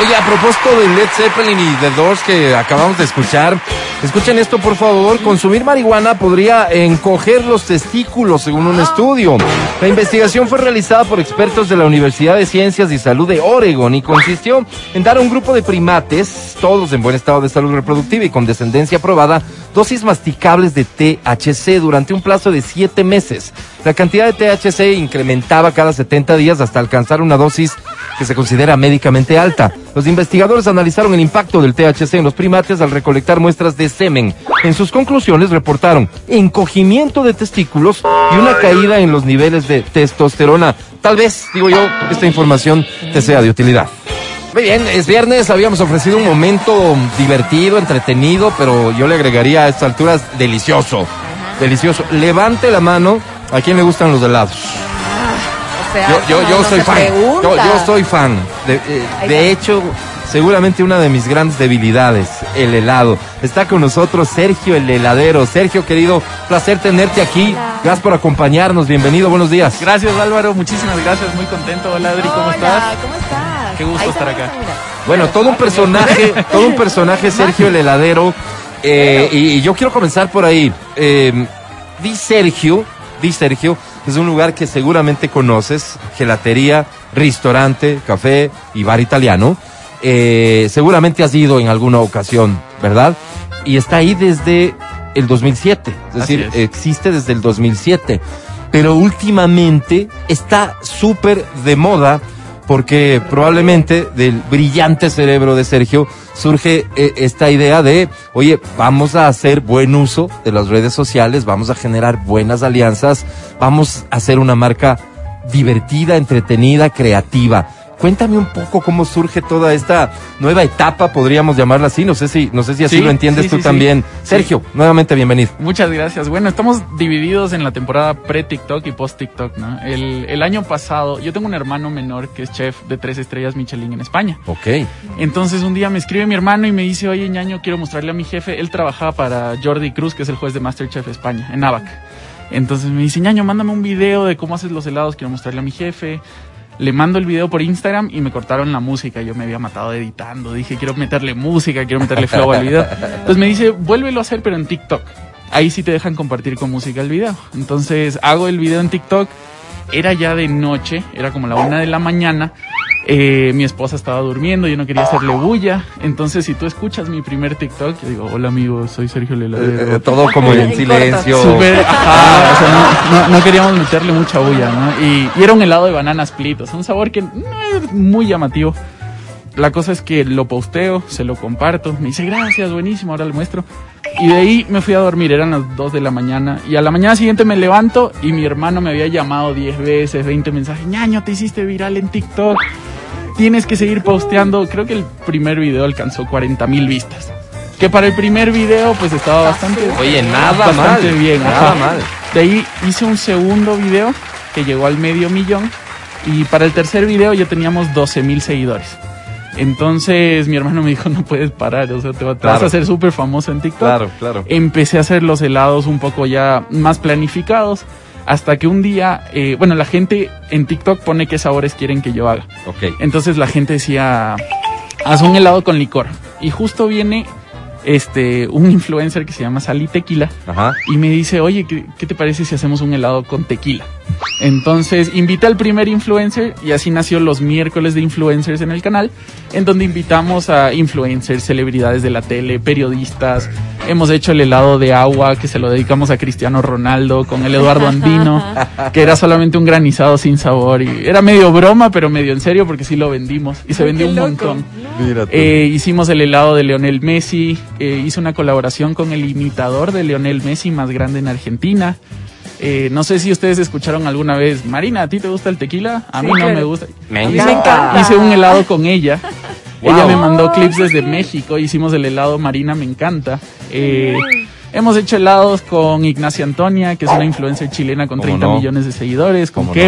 Oye, a propósito de Led Zeppelin y The Doors que acabamos de escuchar, escuchen esto por favor, consumir marihuana podría encoger los testículos según un estudio. La investigación fue realizada por expertos de la Universidad de Ciencias y Salud de Oregon y consistió en dar a un grupo de primates, todos en buen estado de salud reproductiva y con descendencia aprobada, dosis masticables de THC durante un plazo de siete meses. La cantidad de THC incrementaba cada 70 días hasta alcanzar una dosis que se considera médicamente alta. Los investigadores analizaron el impacto del THC en los primates al recolectar muestras de semen. En sus conclusiones reportaron encogimiento de testículos y una caída en los niveles de testosterona. Tal vez, digo yo, esta información te sea de utilidad. Muy bien, es viernes, habíamos ofrecido un momento divertido, entretenido, pero yo le agregaría a estas alturas delicioso. Delicioso. Levante la mano a quien le gustan los helados. Sea, Yo, yo, no, yo no soy fan. Yo, yo soy fan. De, eh, de hecho, seguramente una de mis grandes debilidades, el helado. Está con nosotros Sergio el heladero. Sergio, querido, placer tenerte aquí. Gracias por acompañarnos. Bienvenido, buenos días. Gracias Álvaro, muchísimas gracias, muy contento. Hola Adri, ¿cómo estás? ¿Cómo estás? Qué gusto Ahí estar está, acá. Bueno, todo un personaje, todo un personaje, Sergio el heladero. Eh, y, y yo quiero comenzar por ahí. Eh, di Sergio, di Sergio, es un lugar que seguramente conoces, gelatería, restaurante, café y bar italiano. Eh, seguramente has ido en alguna ocasión, ¿verdad? Y está ahí desde el 2007, es decir, es. existe desde el 2007. Pero últimamente está súper de moda porque probablemente del brillante cerebro de Sergio surge eh, esta idea de, oye, vamos a hacer buen uso de las redes sociales, vamos a generar buenas alianzas, vamos a hacer una marca divertida, entretenida, creativa. Cuéntame un poco cómo surge toda esta nueva etapa, podríamos llamarla así. No sé si, no sé si así Sí, lo entiendes sí, tú sí, también. Sergio, nuevamente bienvenido. Muchas gracias. Bueno, estamos divididos en la temporada pre-TikTok y post-TikTok, ¿no? El, el año pasado, yo tengo un hermano menor que es chef de tres estrellas Michelin en España. Ok. Entonces un día me escribe mi hermano y me dice, oye, ñaño, quiero mostrarle a mi jefe. Él trabajaba para Jordi Cruz, que es el juez de Masterchef España, en ABAC. Entonces me dice, ñaño, mándame un video de cómo haces los helados, quiero mostrarle a mi jefe. Le mando el video por Instagram y me cortaron la música. Yo me había matado editando. Dije, quiero meterle música, quiero meterle flow al video. Entonces me dice, vuélvelo a hacer, pero en TikTok. Ahí sí te dejan compartir con música el video. Entonces hago el video en TikTok. Era ya de noche, era como la una de la mañana. Eh, mi esposa estaba durmiendo, yo no quería hacerle bulla. Entonces, si tú escuchas mi primer TikTok, yo digo, hola amigo, soy Sergio Leladero. Eh, eh, todo como en silencio. Súper, ajá, o sea, no, no- no queríamos meterle mucha bulla, ¿no? Y, y era un helado de banana split, o sea, un sabor que no es muy llamativo. la cosa es que lo posteo, se lo comparto, me dice gracias, buenísimo, ahora le muestro. Y de ahí me fui a dormir, eran las 2 de la mañana. Y a la mañana siguiente me levanto y mi hermano me había llamado 10 veces, 20 mensajes. ñaño, te hiciste viral en TikTok. Tienes que seguir posteando. Creo que el primer video alcanzó 40 mil vistas. Que para el primer video pues estaba bastante, Oye, nada bastante mal, bien. nada ajá. mal. De ahí hice un segundo video que llegó al medio millón. Y para el tercer video ya teníamos 12 mil seguidores. Entonces mi hermano me dijo, no puedes parar, o sea, te, va- te vas Claro. a hacer súper famoso en TikTok. Claro, claro. Empecé a hacer los helados un poco ya más planificados. Hasta que un día, eh, bueno, la gente en TikTok pone qué sabores quieren que yo haga. Ok. Entonces la gente decía, haz un helado con licor. Y justo viene este un influencer que se llama Sally Tequila Ajá. y me dice, oye, ¿qué, qué te parece si hacemos un helado con tequila? Entonces invité al primer influencer y así nació los miércoles de influencers en el canal, en donde invitamos a influencers, celebridades de la tele, periodistas. Hemos hecho el helado de agua que se lo dedicamos a Cristiano Ronaldo con el Eduardo Andino, que era solamente un granizado sin sabor y era medio broma, pero medio en serio porque sí lo vendimos y se vendió un montón. Eh, hicimos el helado de Leonel Messi, eh, hice una colaboración con el imitador de Leonel Messi más grande en Argentina. Eh, no sé si ustedes escucharon alguna vez, Marina, ¿a ti te gusta el tequila? A Sí, mí no me gusta. Me Hice- encanta. Hice un helado con ella. Wow. Ella me mandó clips desde México, hicimos el helado Marina, me encanta. Eh, hemos hecho helados con Ignacia Antonia, que es una influencer chilena con ¿Cómo 30 no? millones de seguidores, con ¿Cómo no?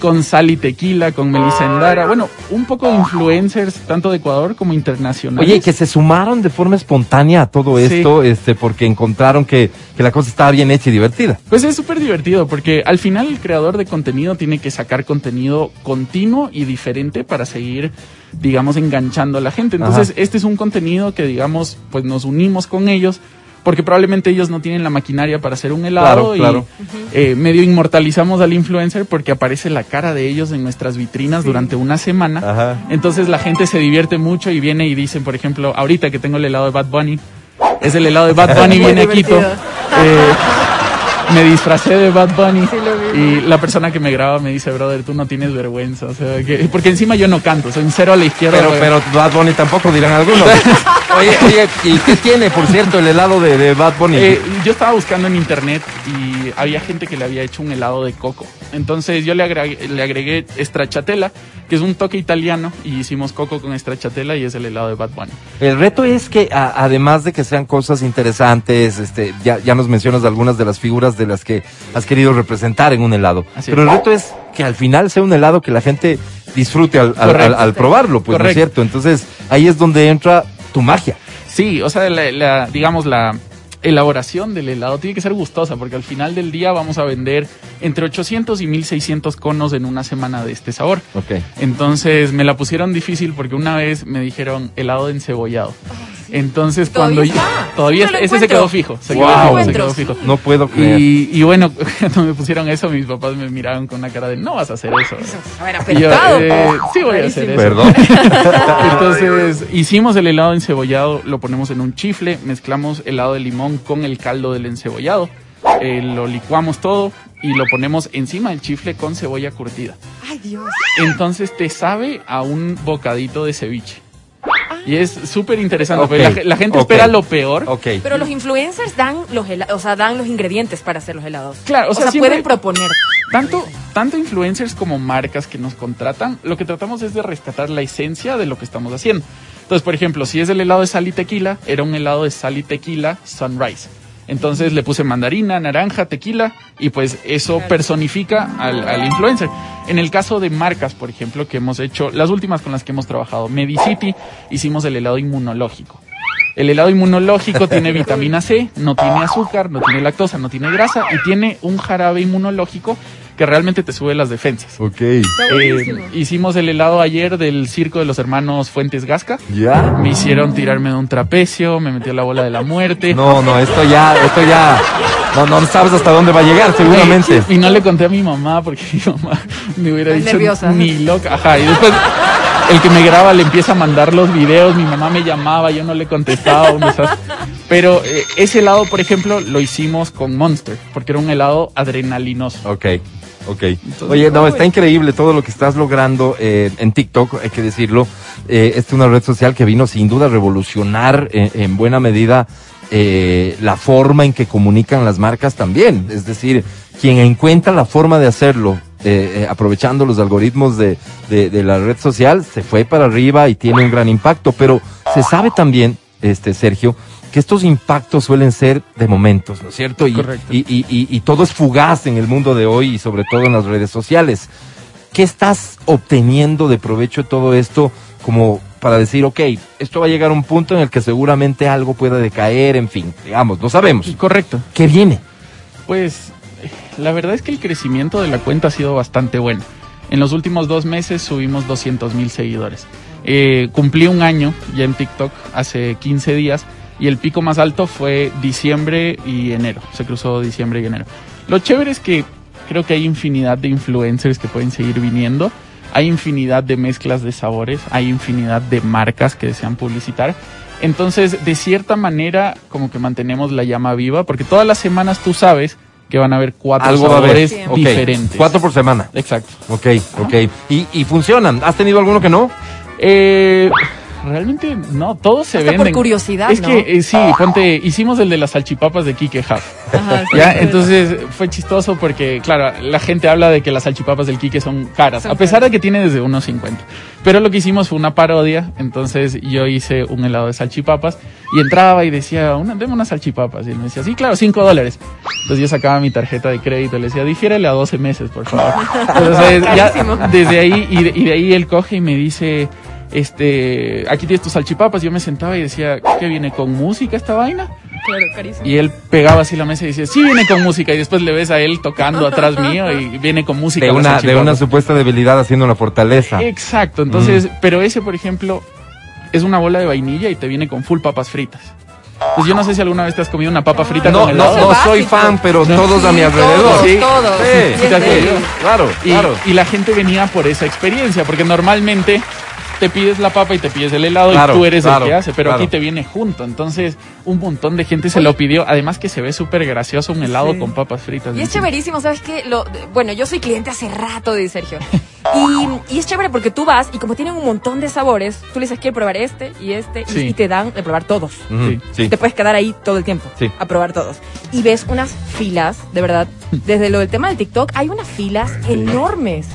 Con Sally Tequila, con Melissa Endara. Bueno, un poco de influencers, tanto de Ecuador como internacionales. Oye, que se sumaron de forma espontánea a todo Sí. esto, este, porque encontraron que, que la cosa estaba bien hecha y divertida. Pues es súper divertido porque al final el creador de contenido tiene que sacar contenido continuo y diferente para seguir, digamos, enganchando a la gente. Entonces, Ajá. este es un contenido que, digamos, pues nos unimos con ellos porque probablemente ellos no tienen la maquinaria para hacer un helado Claro, y claro. eh, medio inmortalizamos al influencer porque aparece la cara de ellos en nuestras vitrinas durante una semana. Ajá. Entonces la gente se divierte mucho y viene y dicen, por ejemplo, ahorita que tengo el helado de Bad Bunny, es el helado de Bad Bunny, viene a Quito. Eh, me disfracé de Bad Bunny y la persona que me graba me dice, brother, tú no tienes vergüenza. O sea, que- porque encima yo no canto, soy un cero a la izquierda. Pero, pero Bad Bunny tampoco dirán algunos. oye, oye, ¿y qué tiene, por cierto, el helado de, de Bad Bunny? Eh, yo estaba buscando en internet y había gente que le había hecho un helado de coco. Entonces yo le agregué, le agregué stracciatella, que es un toque italiano, y hicimos coco con stracciatella y es el helado de Bad Bunny. El reto es que, a- además de que sean cosas interesantes, este, ya, ya nos mencionas algunas de las figuras de las que has querido representar en un helado. Así Pero es. el reto es que al final sea un helado que la gente disfrute al, al- Correcto. al- al probarlo, pues, ¿no es cierto? Entonces, ahí es donde entra tu magia. Sí, o sea, la, la- digamos, la elaboración del helado tiene que ser gustosa, porque al final del día vamos a vender entre 800 y 1600 conos en una semana de este sabor. Ok. Entonces me la pusieron difícil porque una vez me dijeron helado de encebollado. Entonces cuando ¿Todavía yo- todavía ese se quedó fijo, se quedó se quedó fijo. No puedo creer. Y, y bueno, cuando me pusieron eso, mis papás me miraban con una cara de no vas a hacer eso. yo, apretado. eh, sí voy a hacer eso. Perdón. Entonces hicimos el helado encebollado, lo ponemos en un chifle, mezclamos helado de limón con el caldo del encebollado, eh, lo licuamos todo y lo ponemos encima del chifle con cebolla curtida. Ay, Dios. Entonces te sabe a un bocadito de ceviche. Y es súper interesante, la, la gente espera lo peor. Pero los influencers dan los helados, o sea, dan los ingredientes para hacer los helados. Claro, o o sea, pueden proponer. Tanto, tanto influencers como marcas que nos contratan, lo que tratamos es de rescatar la esencia de lo que estamos haciendo. Entonces, por ejemplo, si es el helado de sal y tequila, era un helado de sal y tequila sunrise. Entonces le puse mandarina, naranja, tequila y pues eso personifica al, al influencer. En el caso de marcas, por ejemplo, que hemos hecho, las últimas con las que hemos trabajado, Medicity, hicimos el helado inmunológico. El helado inmunológico tiene vitamina C, no tiene azúcar, no tiene lactosa, no tiene grasa y tiene un jarabe inmunológico que realmente te sube las defensas. Ok. Eh, hicimos el helado ayer del circo de los hermanos Fuentes Gasca. ¿Ya? Me hicieron tirarme de un trapecio, me metió la bola de la muerte. No, no, esto ya, esto ya, no, no sabes hasta dónde va a llegar, seguramente. Y no le conté a mi mamá porque mi mamá me hubiera Muy dicho nerviosa. ni loca. Ajá, y después el que me graba le empieza a mandar los videos, mi mamá me llamaba, yo no le contestaba. un. Pero eh, ese helado, por ejemplo, lo hicimos con Monster, porque era un helado adrenalinoso. Ok. Ok. Oye, no, está increíble todo lo que estás logrando eh, en TikTok, hay que decirlo. Eh, es una red social que vino sin duda a revolucionar eh, en buena medida eh, la forma en que comunican las marcas también. Es decir, quien encuentra la forma de hacerlo, eh, eh, aprovechando los algoritmos de, de, de la red social, se fue para arriba y tiene un gran impacto. Pero se sabe también, este Sergio, que estos impactos suelen ser de momentos, ¿no es cierto? Y, Correcto. y, y, y- y todo es fugaz en el mundo de hoy y sobre todo en las redes sociales. ¿Qué estás obteniendo de provecho de todo esto como para decir, ok, esto va a llegar a un punto en el que seguramente algo pueda decaer, en fin, digamos, no sabemos. Correcto. ¿Qué viene? Pues la verdad es que el crecimiento de la cuenta ha sido bastante bueno. En los últimos dos meses subimos 200 mil seguidores. Eh, cumplí un año ya en TikTok hace 15 días y el pico más alto fue diciembre y enero. Se cruzó diciembre y enero. Lo chévere es que creo que hay infinidad de influencers que pueden seguir viniendo. Hay infinidad de mezclas de sabores, hay infinidad de marcas que desean publicitar. Entonces, de cierta manera, como que mantenemos la llama viva, porque todas las semanas tú sabes que van a haber cuatro Algo sabores diferentes. Cuatro por semana. Exacto. Ok, ok. ¿Y, y funcionan? ¿Has tenido alguno que no? Eh, realmente no, todos se Hasta por venden. curiosidad, Es ¿no? que eh, sí, ponte, hicimos el de las salchipapas de Kike Hub. Ajá, sí, ¿Ya? sí. Entonces fue chistoso porque, claro, la gente habla de que las salchipapas del Kike son caras, Son a pesar de que tiene desde unos 50. Pero lo que hicimos fue una parodia, entonces yo hice un helado de salchipapas y entraba y decía, una, deme unas salchipapas. Y él me decía, sí, claro, 5 dólares. Entonces yo sacaba mi tarjeta de crédito y le decía, difiérele a 12 meses, por favor. Entonces ya Carísimo. desde ahí, y de, y de ahí él coge y me dice, este, aquí tienes tus salchipapas. Yo me sentaba y decía, ¿qué viene con música esta vaina? Claro, carísimo. Y él pegaba así la mesa y decía, sí viene con música. Y después le ves a él tocando atrás mío y viene con música. De una, de salchipapas. una supuesta debilidad haciendo una fortaleza. Exacto, entonces, pero ese, por ejemplo, es una bola de vainilla y te viene con full papas fritas. Pues yo no sé si alguna vez te has comido una papa frita No, con no, helado. no soy fan, pero todos a mi alrededor. Sí, todos. sí. Claro, y, claro. y la gente venía por esa experiencia, porque normalmente te pides la papa y te pides el helado Claro, y tú eres claro, el que hace, pero claro. aquí te viene junto. Entonces, un montón de gente se lo pidió. Además que se ve súper gracioso un helado Sí. con papas fritas. Y es chéverísimo, ¿sabes qué? Lo, bueno, yo soy cliente hace rato de Sergio. Y, y es chévere porque tú vas y como tienen un montón de sabores, tú le dices, quiero probar este y este, y- Sí. y, te dan de probar todos. Sí. sí. Te puedes quedar ahí todo el tiempo Sí. a probar todos. Y ves unas filas, de verdad, desde lo del tema del TikTok, hay unas filas enormes.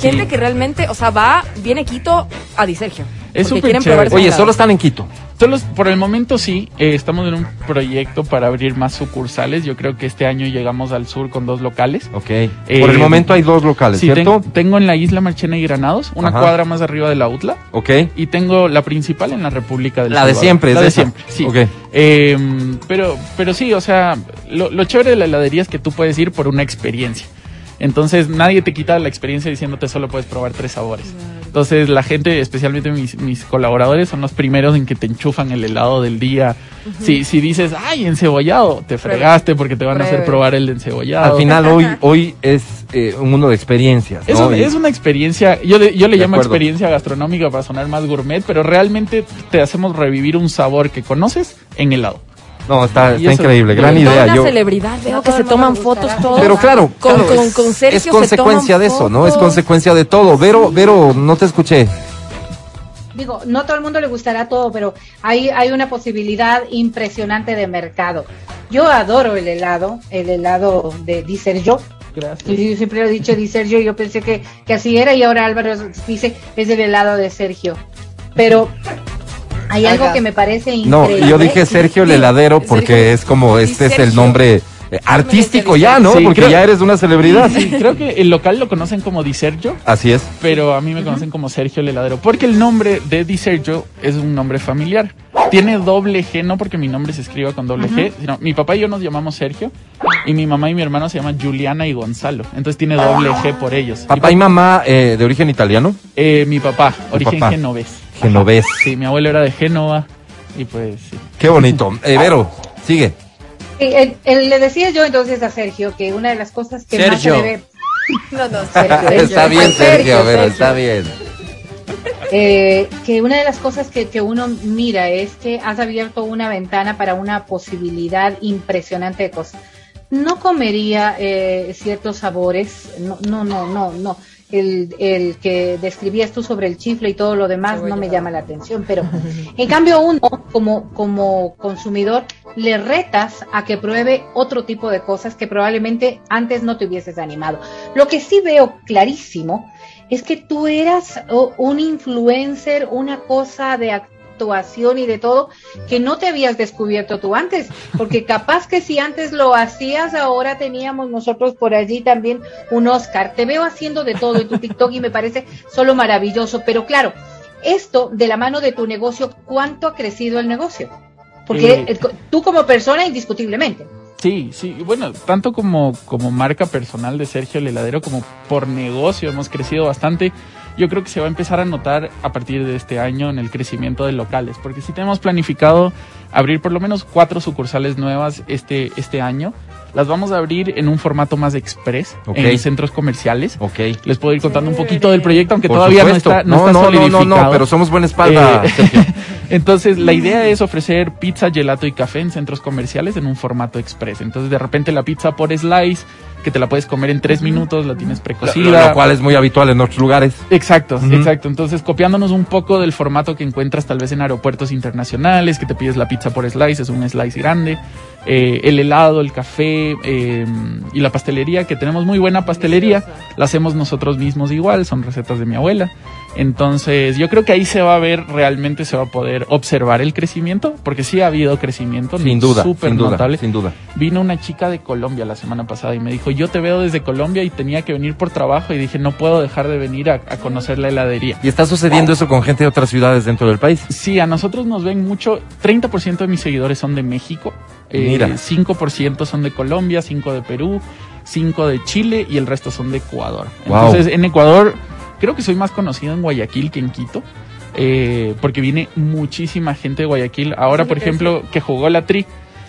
Gente que realmente, o sea, va, viene Quito a Di Sergio. Es súper chévere. Oye, solo están en Quito. Solo por el momento sí, eh, estamos en un proyecto para abrir más sucursales. Yo creo que este año llegamos al sur con dos locales. Ok. Eh, Por el momento hay dos locales, Sí, ¿cierto? ten- tengo en la isla Marchena y Granados, una Ajá. cuadra más arriba de la UTLA. Ok. Y tengo la principal en la República del La de siempre, es La de esa. siempre, sí. Ok. Eh, pero, pero sí, o sea, lo, lo chévere de la heladería es que tú puedes ir por una experiencia. Entonces nadie te quita la experiencia diciéndote solo puedes probar tres sabores. Entonces la gente, especialmente mis, mis colaboradores, son los primeros en que te enchufan el helado del día. si, si dices, ay, encebollado, te fregaste porque te van a hacer probar el encebollado. Al final hoy, hoy es eh, un mundo de experiencias. Es, una experiencia, yo, le- yo le De llamo acuerdo. experiencia gastronómica para sonar más gourmet, pero realmente te hacemos revivir un sabor que conoces en helado. No, está, está increíble, gran Toda idea. una Yo, celebridad, veo No que se toman fotos todos. pero claro, Con, claro, con, es- con Sergio es se consecuencia toman de eso, ¿no? Es fotos. consecuencia de todo. Vero, Vero, no te escuché. Digo, no todo el mundo le gustará todo, pero hay, hay una posibilidad impresionante de mercado. Yo adoro el helado, el helado de Di Sergio. Gracias. Y yo siempre lo he dicho Di Sergio, yo pensé que, que así era y ahora Álvaro dice es el helado de Sergio. Pero hay algo Acá. que me parece No, increíble. yo dije Sergio el heladero porque Sergio. es como, este es el nombre eh, artístico ya, ¿no? Sí, Porque creo- ya eres una celebridad. Sí, creo que el local lo conocen como Di Sergio, Así es. pero a mí me conocen como Sergio el heladero, porque el nombre de Di Sergio es un nombre familiar. Tiene doble G, no porque mi nombre se escriba con doble G, sino mi papá y yo nos llamamos Sergio y mi mamá y mi hermano se llaman Juliana y Gonzalo. Entonces tiene doble G por ellos. Papá y mamá eh, de origen italiano. Eh, mi papá, origen papá. genovés. Genovés. Sí, mi abuelo era de Génova y pues sí. Qué bonito. Eh, Vero, sigue. Le decía yo entonces a Sergio que una de las cosas que más se Sergio. debe No, no, Sergio. está bien, Sergio, Vero, está bien. Eh, que una de las cosas que, que uno mira es que has abierto una ventana para una posibilidad impresionante de cosas. no comería eh, ciertos sabores, no, no, no, no, no. El, el que describías tú sobre el chifle y todo lo demás no me llama la atención, pero en cambio uno como, como consumidor le retas a que pruebe otro tipo de cosas que probablemente antes no te hubieses animado. Lo que sí veo clarísimo es que tú eras oh, un influencer, una cosa de actuación y de todo que no te habías descubierto tú antes, porque capaz que si antes lo hacías, ahora teníamos nosotros por allí también un Oscar. Te veo haciendo de todo en tu TikTok y me parece solo maravilloso, pero claro, esto de la mano de tu negocio, ¿cuánto ha crecido el negocio? Porque Eh. tú como persona, indiscutiblemente. Sí, sí, bueno, tanto como, como marca personal de Sergio el Heladero como por negocio hemos crecido bastante. Yo creo que se va a empezar a notar a partir de este año en el crecimiento de locales, porque sí tenemos planificado abrir por lo menos cuatro sucursales nuevas este, este año. Las vamos a abrir en un formato más express, en centros comerciales. Ok. Les puedo ir contando un poquito del proyecto, aunque Por todavía supuesto. no está, no, No, está no, no, no, solidificado. no, pero somos buena espalda, Eh, entonces, la idea es ofrecer pizza, gelato y café en centros comerciales en un formato express. Entonces, de repente la pizza por slice, que te la puedes comer en tres minutos, la tienes Lo, precocida. lo cual es muy habitual en otros lugares. Exacto, exacto. Entonces, copiándonos un poco del formato que encuentras tal vez en aeropuertos internacionales, que te pides la pizza por slice, es un slice grande, eh, el helado, el café eh, y la pastelería, que tenemos muy buena pastelería, la hacemos nosotros mismos igual, son recetas de mi abuela. Entonces, yo creo que ahí se va a ver, realmente se va a poder observar el crecimiento, porque sí ha habido crecimiento. Sin duda, súper sin duda, notable. sin duda. Vino una chica de Colombia la semana pasada y me dijo, yo te veo desde Colombia y tenía que venir por trabajo y dije, no puedo dejar de venir a, a conocer la heladería. ¿Y está sucediendo eso con gente de otras ciudades dentro del país? Sí, a nosotros nos ven mucho, 30% de mis seguidores son de México, eh, Mira. 5% son de Colombia, 5% de Perú, 5% de Chile y el resto son de Ecuador. Wow. Entonces, en Ecuador creo que soy más conocido en Guayaquil que en Quito. eh, porque viene muchísima gente de Guayaquil. Ahora, por ejemplo, que jugó la tri,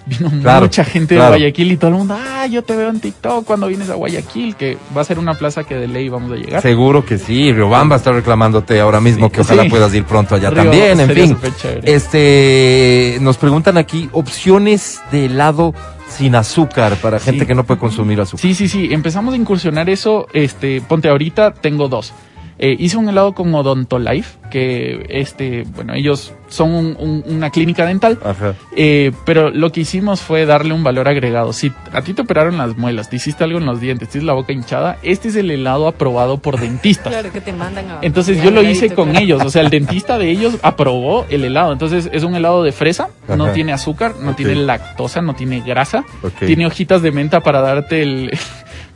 vino Claro, mucha gente claro. de Guayaquil y todo el mundo, ah, yo te veo en TikTok cuando vienes a Guayaquil, que va a ser una plaza que de ley vamos a llegar. Seguro que sí, Riobamba está reclamándote ahora mismo que ojalá sí. puedas ir pronto allá Río, también, en fin. Este, nos preguntan aquí opciones de helado sin azúcar para gente que no puede consumir azúcar. Sí, sí, sí. Empezamos a incursionar eso. Este, ponte ahorita, tengo dos. Eh, hice un helado con Odontolife, que este, bueno, ellos son un- un- una clínica dental. Ajá. Eh, pero lo que hicimos fue darle un valor agregado. Si a ti te operaron las muelas, te hiciste algo en los dientes, tienes la boca hinchada, este es el helado aprobado por dentistas. Claro que te mandan a. Entonces yo lo heladito, hice con claro. ellos, o sea, el dentista de ellos aprobó el helado. Entonces es un helado de fresa, no tiene azúcar, no tiene lactosa, no tiene grasa, Ok. tiene hojitas de menta para darte el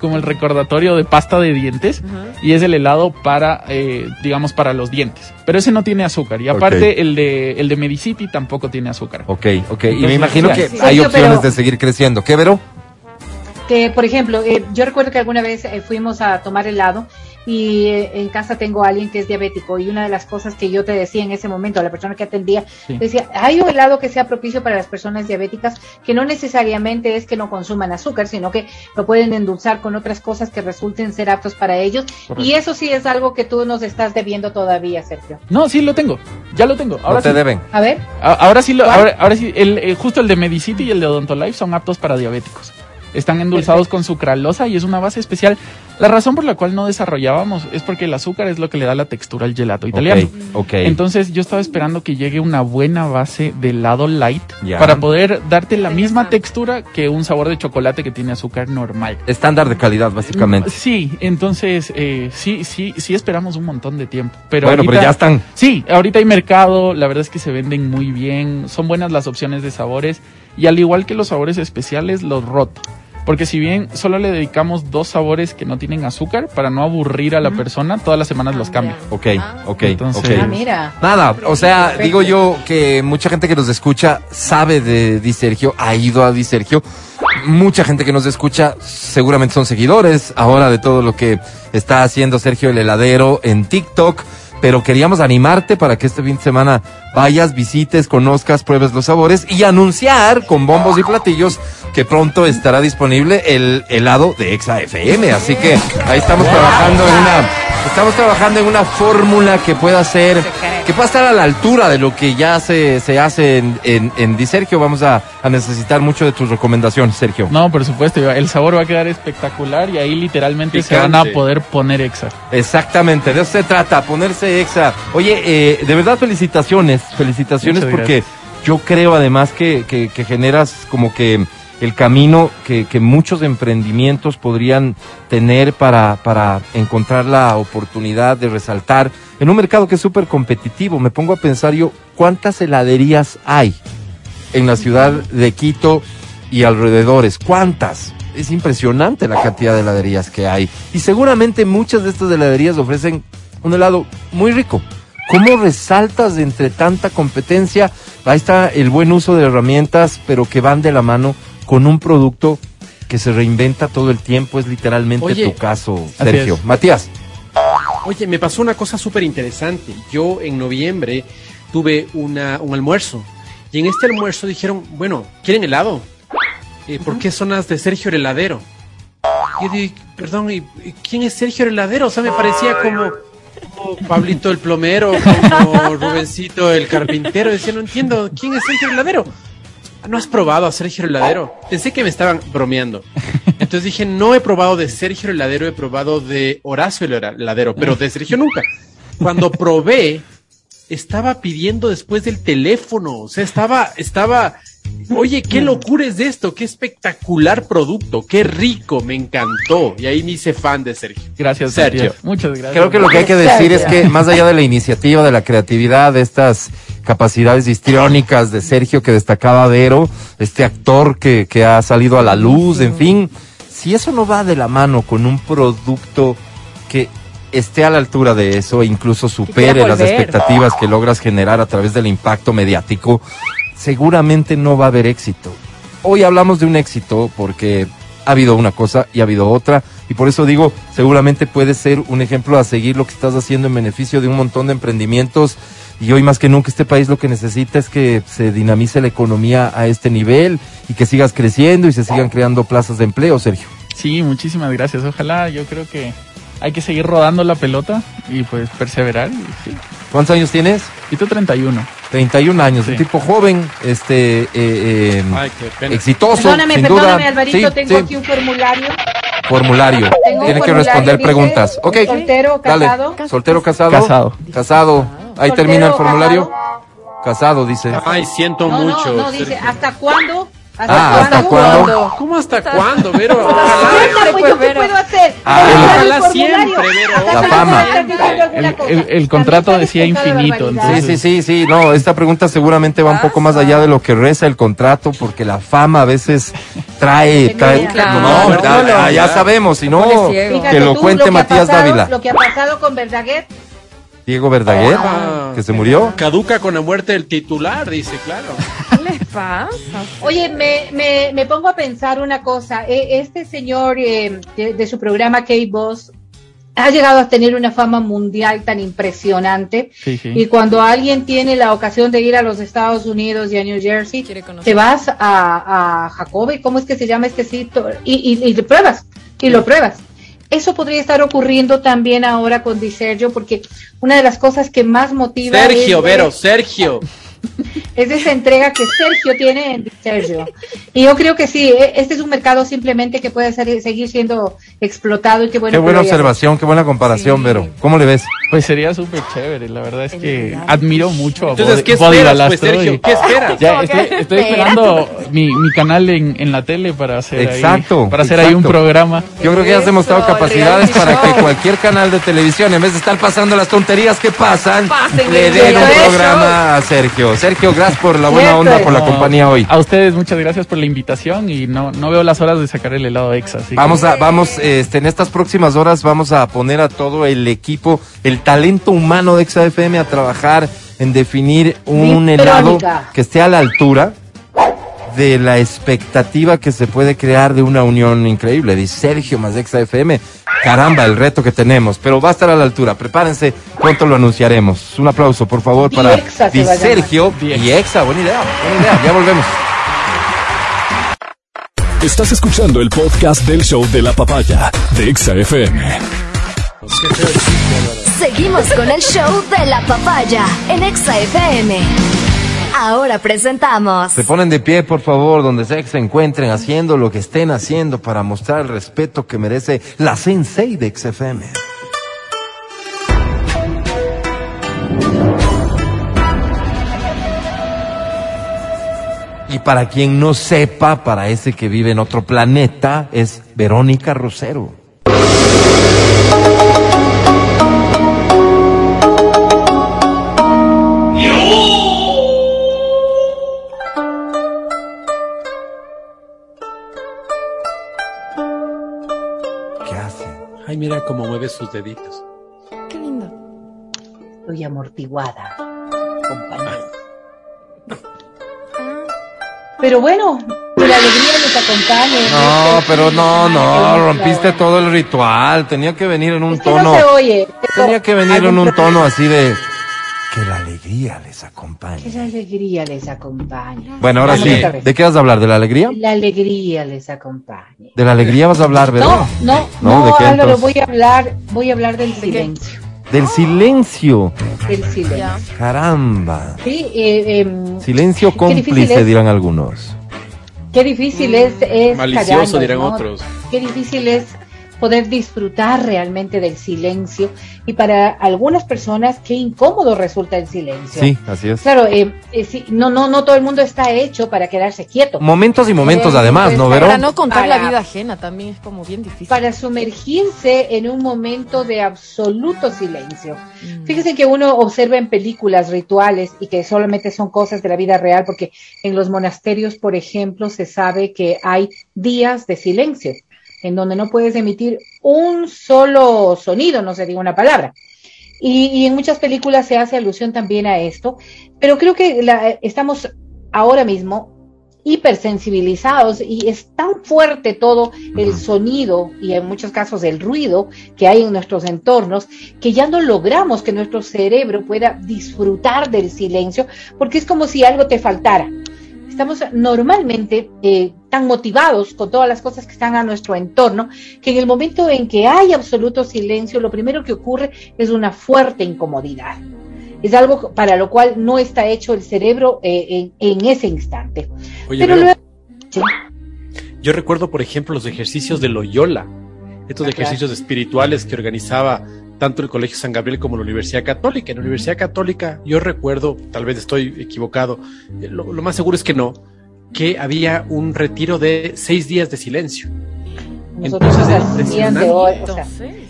como el recordatorio de pasta de dientes y es el helado para eh, digamos para los dientes. Pero ese no tiene azúcar y aparte el de el de Medicity tampoco tiene azúcar. Ok, ok. y me imagino que Sí, hay opciones pero- de seguir creciendo. ¿Qué, Vero? Que, por ejemplo, eh, yo recuerdo que alguna vez eh, fuimos a tomar helado y eh, en casa tengo a alguien que es diabético y una de las cosas que yo te decía en ese momento a la persona que atendía, Sí. decía, hay un helado que sea propicio para las personas diabéticas que no necesariamente es que no consuman azúcar, sino que lo pueden endulzar con otras cosas que resulten ser aptos para ellos. Correcto. Y eso sí es algo que tú nos estás debiendo todavía, Sergio. No, sí lo tengo. Ya lo tengo. Ahora no te sí. deben. A ver. A- Ahora sí, lo, ahora, ahora sí, el, eh, justo el de Medicity y el de Odontolife son aptos para diabéticos. Están endulzados con sucralosa y es una base especial. La razón por la cual no desarrollábamos es porque el azúcar es lo que le da la textura al gelato italiano. Ok, ok. Entonces yo estaba esperando que llegue una buena base de helado light Ya. para poder darte la misma textura que un sabor de chocolate que tiene azúcar normal. Estándar de calidad, básicamente. Sí, entonces eh, sí, sí, sí esperamos un montón de tiempo. Pero bueno, pero ahorita- ya están. Sí, ahorita hay mercado, la verdad es que se venden muy bien, son buenas las opciones de sabores y al igual que los sabores especiales, los roto. Porque si bien solo le dedicamos dos sabores que no tienen azúcar, para no aburrir a la persona, todas las semanas los cambio. Ok, ok, Entonces- ok. Ah, mira. Nada, o sea, digo yo que mucha gente que nos escucha sabe de Di Sergio, ha ido a Di Sergio. Mucha gente que nos escucha seguramente son seguidores ahora de todo lo que está haciendo Sergio el heladero en TikTok. Pero queríamos animarte para que este fin de semana vayas, visites, conozcas, pruebes los sabores y anunciar con bombos y platillos que pronto estará disponible el helado de Exa FM. Así que ahí estamos trabajando en una, estamos trabajando en una fórmula que pueda ser que pueda estar a la altura de lo que ya se, se hace en, en, en Di Sergio. Vamos a, a necesitar mucho de tus recomendaciones, Sergio. No, por supuesto, el sabor va a quedar espectacular y ahí literalmente se van a poder poner exa. Exactamente, de eso se trata, ponerse exa. Oye, eh, de verdad felicitaciones, felicitaciones Muchas porque yo creo además que, que, que generas como que el camino que, que muchos emprendimientos podrían tener para, para encontrar la oportunidad de resaltar en un mercado que es súper competitivo. Me pongo a pensar yo, ¿cuántas heladerías hay en la ciudad de Quito y alrededores? ¿Cuántas? Es impresionante la cantidad de heladerías que hay. Y seguramente muchas de estas heladerías ofrecen un helado muy rico. ¿Cómo resaltas entre tanta competencia? Ahí está el buen uso de herramientas, pero que van de la mano con un producto que se reinventa todo el tiempo. Es literalmente Oye, tu caso, Sergio. Matías. Oye, me pasó una cosa súper interesante. Yo en noviembre tuve una, un almuerzo y en este almuerzo dijeron, bueno, ¿quieren helado? Eh, ¿Por qué son las de Sergio el heladero? Y yo dije, perdón, ¿y, y quién es Sergio el heladero? O sea, me parecía como, como Pablito el plomero, como Rubencito el carpintero. Decía, no entiendo, ¿quién es Sergio el heladero? ¿No has probado a Sergio el heladero? Pensé que me estaban bromeando. Entonces dije, no he probado de Sergio el heladero, he probado de Horacio el heladero, pero de Sergio nunca. Cuando probé, estaba pidiendo después del teléfono, o sea, estaba, estaba, oye, qué locura es esto, qué espectacular producto, qué rico, me encantó. Y ahí me hice fan de Sergio. Gracias, Sergio. Matías. Muchas gracias. Creo que lo que hay que decir es que más allá de la iniciativa, de la creatividad, de estas capacidades histriónicas de Sergio que destacaba Vero, este actor que, que ha salido a la luz, en fin, si eso no va de la mano con un producto que esté a la altura de eso e incluso supere las expectativas que logras generar a través del impacto mediático, seguramente no va a haber éxito. Hoy hablamos de un éxito porque ha habido una cosa y ha habido otra. Y por eso digo, seguramente puede ser un ejemplo a seguir lo que estás haciendo en beneficio de un montón de emprendimientos. Y hoy más que nunca este país lo que necesita es que se dinamice la economía a este nivel y que sigas creciendo y se sigan creando plazas de empleo, Sergio. Sí, muchísimas gracias. Ojalá, yo creo que hay que seguir rodando la pelota y pues perseverar. Y, sí. ¿Cuántos años tienes? Y tú 31. 31 años, Sí. un tipo joven, este, eh, eh, Ay, qué pena. exitoso, Perdóname, sin perdóname, duda. Alvarito, Sí, tengo sí, aquí un formulario. formulario. Tengo un Tiene que responder dice, preguntas. Ok. Soltero, Dale. casado. Soltero, casado. Casado. Casado. Ahí Soltero, termina el formulario. Casado, dice. Ay, siento No, mucho. no, no, dice, Sergio. ¿hasta cuándo? Ah, ¿hasta cuándo? ¿Cómo hasta cuándo, Vero? ¿Qué Ojalá. pues, yo qué puedo hacer? Ah, Ojalá formulario. siempre, Vero. Hasta La fama. El- contrato decía infinito. Sí, sí, sí, sí. No, esta pregunta seguramente va un poco más allá de lo que reza el contrato, porque la fama a veces trae, trae. Claro. No, Claro. ya, sabemos, si no, que lo cuente que ha Matías pasado- Dávila. Lo que ha pasado con Verdaguer. Diego Verdaguer, Ah. que se murió. Caduca con la muerte del titular, dice, claro. ¿Qué les pasa? Oye, me, me, me pongo a pensar una cosa. E- Este señor eh, de, de su programa K-Boss ha llegado a tener una fama mundial tan impresionante. Sí, sí. Y cuando alguien tiene la ocasión de ir a los Estados Unidos y a New Jersey, Quiere conocer. te vas a, a Jacobi, ¿cómo es que se llama este sitio? Y, y, y lo pruebas, y lo pruebas. Eso podría estar ocurriendo también ahora con Di Sergio, porque una de las cosas que más motiva Sergio, es, Vero, Sergio. es esa entrega que Sergio tiene en Sergio. Y yo creo que sí, e- este es un mercado simplemente que puede ser- seguir siendo explotado y que bueno. Qué buena observación, qué buena comparación, Sí. Vero. ¿Cómo le ves? Pues sería súper chévere, la verdad es que admiro mucho a Entonces, Body- ¿qué Body esperas, pues, Sergio? ¿Qué esperas? Ya, ¿Cómo estoy, esperando mi, mi canal en, en la tele para hacer Exacto, ahí, para hacer ahí un programa. Yo creo que ya has demostrado Eso, capacidades para que cualquier canal de televisión, en vez de estar pasando las tonterías que pasan, Pasen le den un programa a Sergio. Sergio, gracias por la buena onda, por la No, compañía hoy. A ustedes muchas gracias por la invitación y no, no veo las horas de sacar el helado exa. así que- Vamos a, vamos, este, en estas próximas horas vamos a poner a todo el equipo, el talento humano de XFM a trabajar en definir un helado que esté a la altura de la expectativa que se puede crear de una unión increíble. Dice Sergio más XFM. Caramba, el reto que tenemos, pero va a estar a la altura. Prepárense, pronto lo anunciaremos. Un aplauso, por favor, para Diexa se Di. Sergio y Exa. Buena idea, buena idea. Ya volvemos. Estás escuchando el podcast del show de la papaya de Exa FM. Seguimos con el show de la papaya en Exa FM. Ahora presentamos. Se ponen de pie, por favor, donde sea que se encuentren, haciendo lo que estén haciendo para mostrar el respeto que merece la Sensei de XFM. Y para quien no sepa, para ese que vive en otro planeta, es Verónica Rosero. Mira cómo mueve sus deditos. Qué lindo. Estoy amortiguada, compañero. Pero bueno, que la alegría les acompañe. No, Este pero no, no, rompiste todo el ritual. Tenía que venir en un que tono. no se oye. Tenía que venir en un tono así de que la alegría les acompañe. Que la alegría les acompañe. Bueno, ahora sí. ¿de qué vas a hablar? ¿De la alegría? La alegría les acompañe. ¿De la alegría vas a hablar, No, verdad? no, No, no, ¿de qué Álvaro, voy a hablar, voy a hablar del silencio. Del silencio. Del silencio. Caramba. Sí, eh, em, Silencio cómplice, es- dirán algunos. Qué difícil es, es Malicioso, callarnos, dirán ¿no? otros. Qué difícil es poder disfrutar realmente del silencio y para algunas personas qué incómodo resulta el silencio. Sí, así es. Claro, eh, eh, sí, no, no, no todo el mundo está hecho para quedarse quieto. Momentos y momentos Eh, además, ¿no, Vero? Para no contar la Para- vida ajena también es como bien difícil. Para sumergirse en un momento de absoluto silencio. Mm. Fíjese que uno observa en películas rituales y que solamente son cosas de la vida real, porque en los monasterios, por ejemplo, se sabe que hay días de silencio, en donde no puedes emitir un solo sonido, no se diga una palabra. Y, y en muchas películas se hace alusión también a esto, pero creo que la- estamos ahora mismo hipersensibilizados y es tan fuerte todo el sonido y en muchos casos el ruido que hay en nuestros entornos que ya no logramos que nuestro cerebro pueda disfrutar del silencio porque es como si algo te faltara. Estamos normalmente eh, tan motivados con todas las cosas que están a nuestro entorno que en el momento en que hay absoluto silencio, lo primero que ocurre es una fuerte incomodidad. Es algo para lo cual no está hecho el cerebro eh, en, en ese instante. Oye, Pero luego, yo recuerdo, por ejemplo, los ejercicios de Loyola, estos Ah, ejercicios espirituales que organizaba tanto el Colegio San Gabriel como la Universidad Católica. En la Universidad Católica, yo recuerdo, tal vez estoy equivocado, eh, lo, lo más seguro es que no, que había un retiro de seis días de silencio. nosotros Entonces, hacían de hoy, o sea,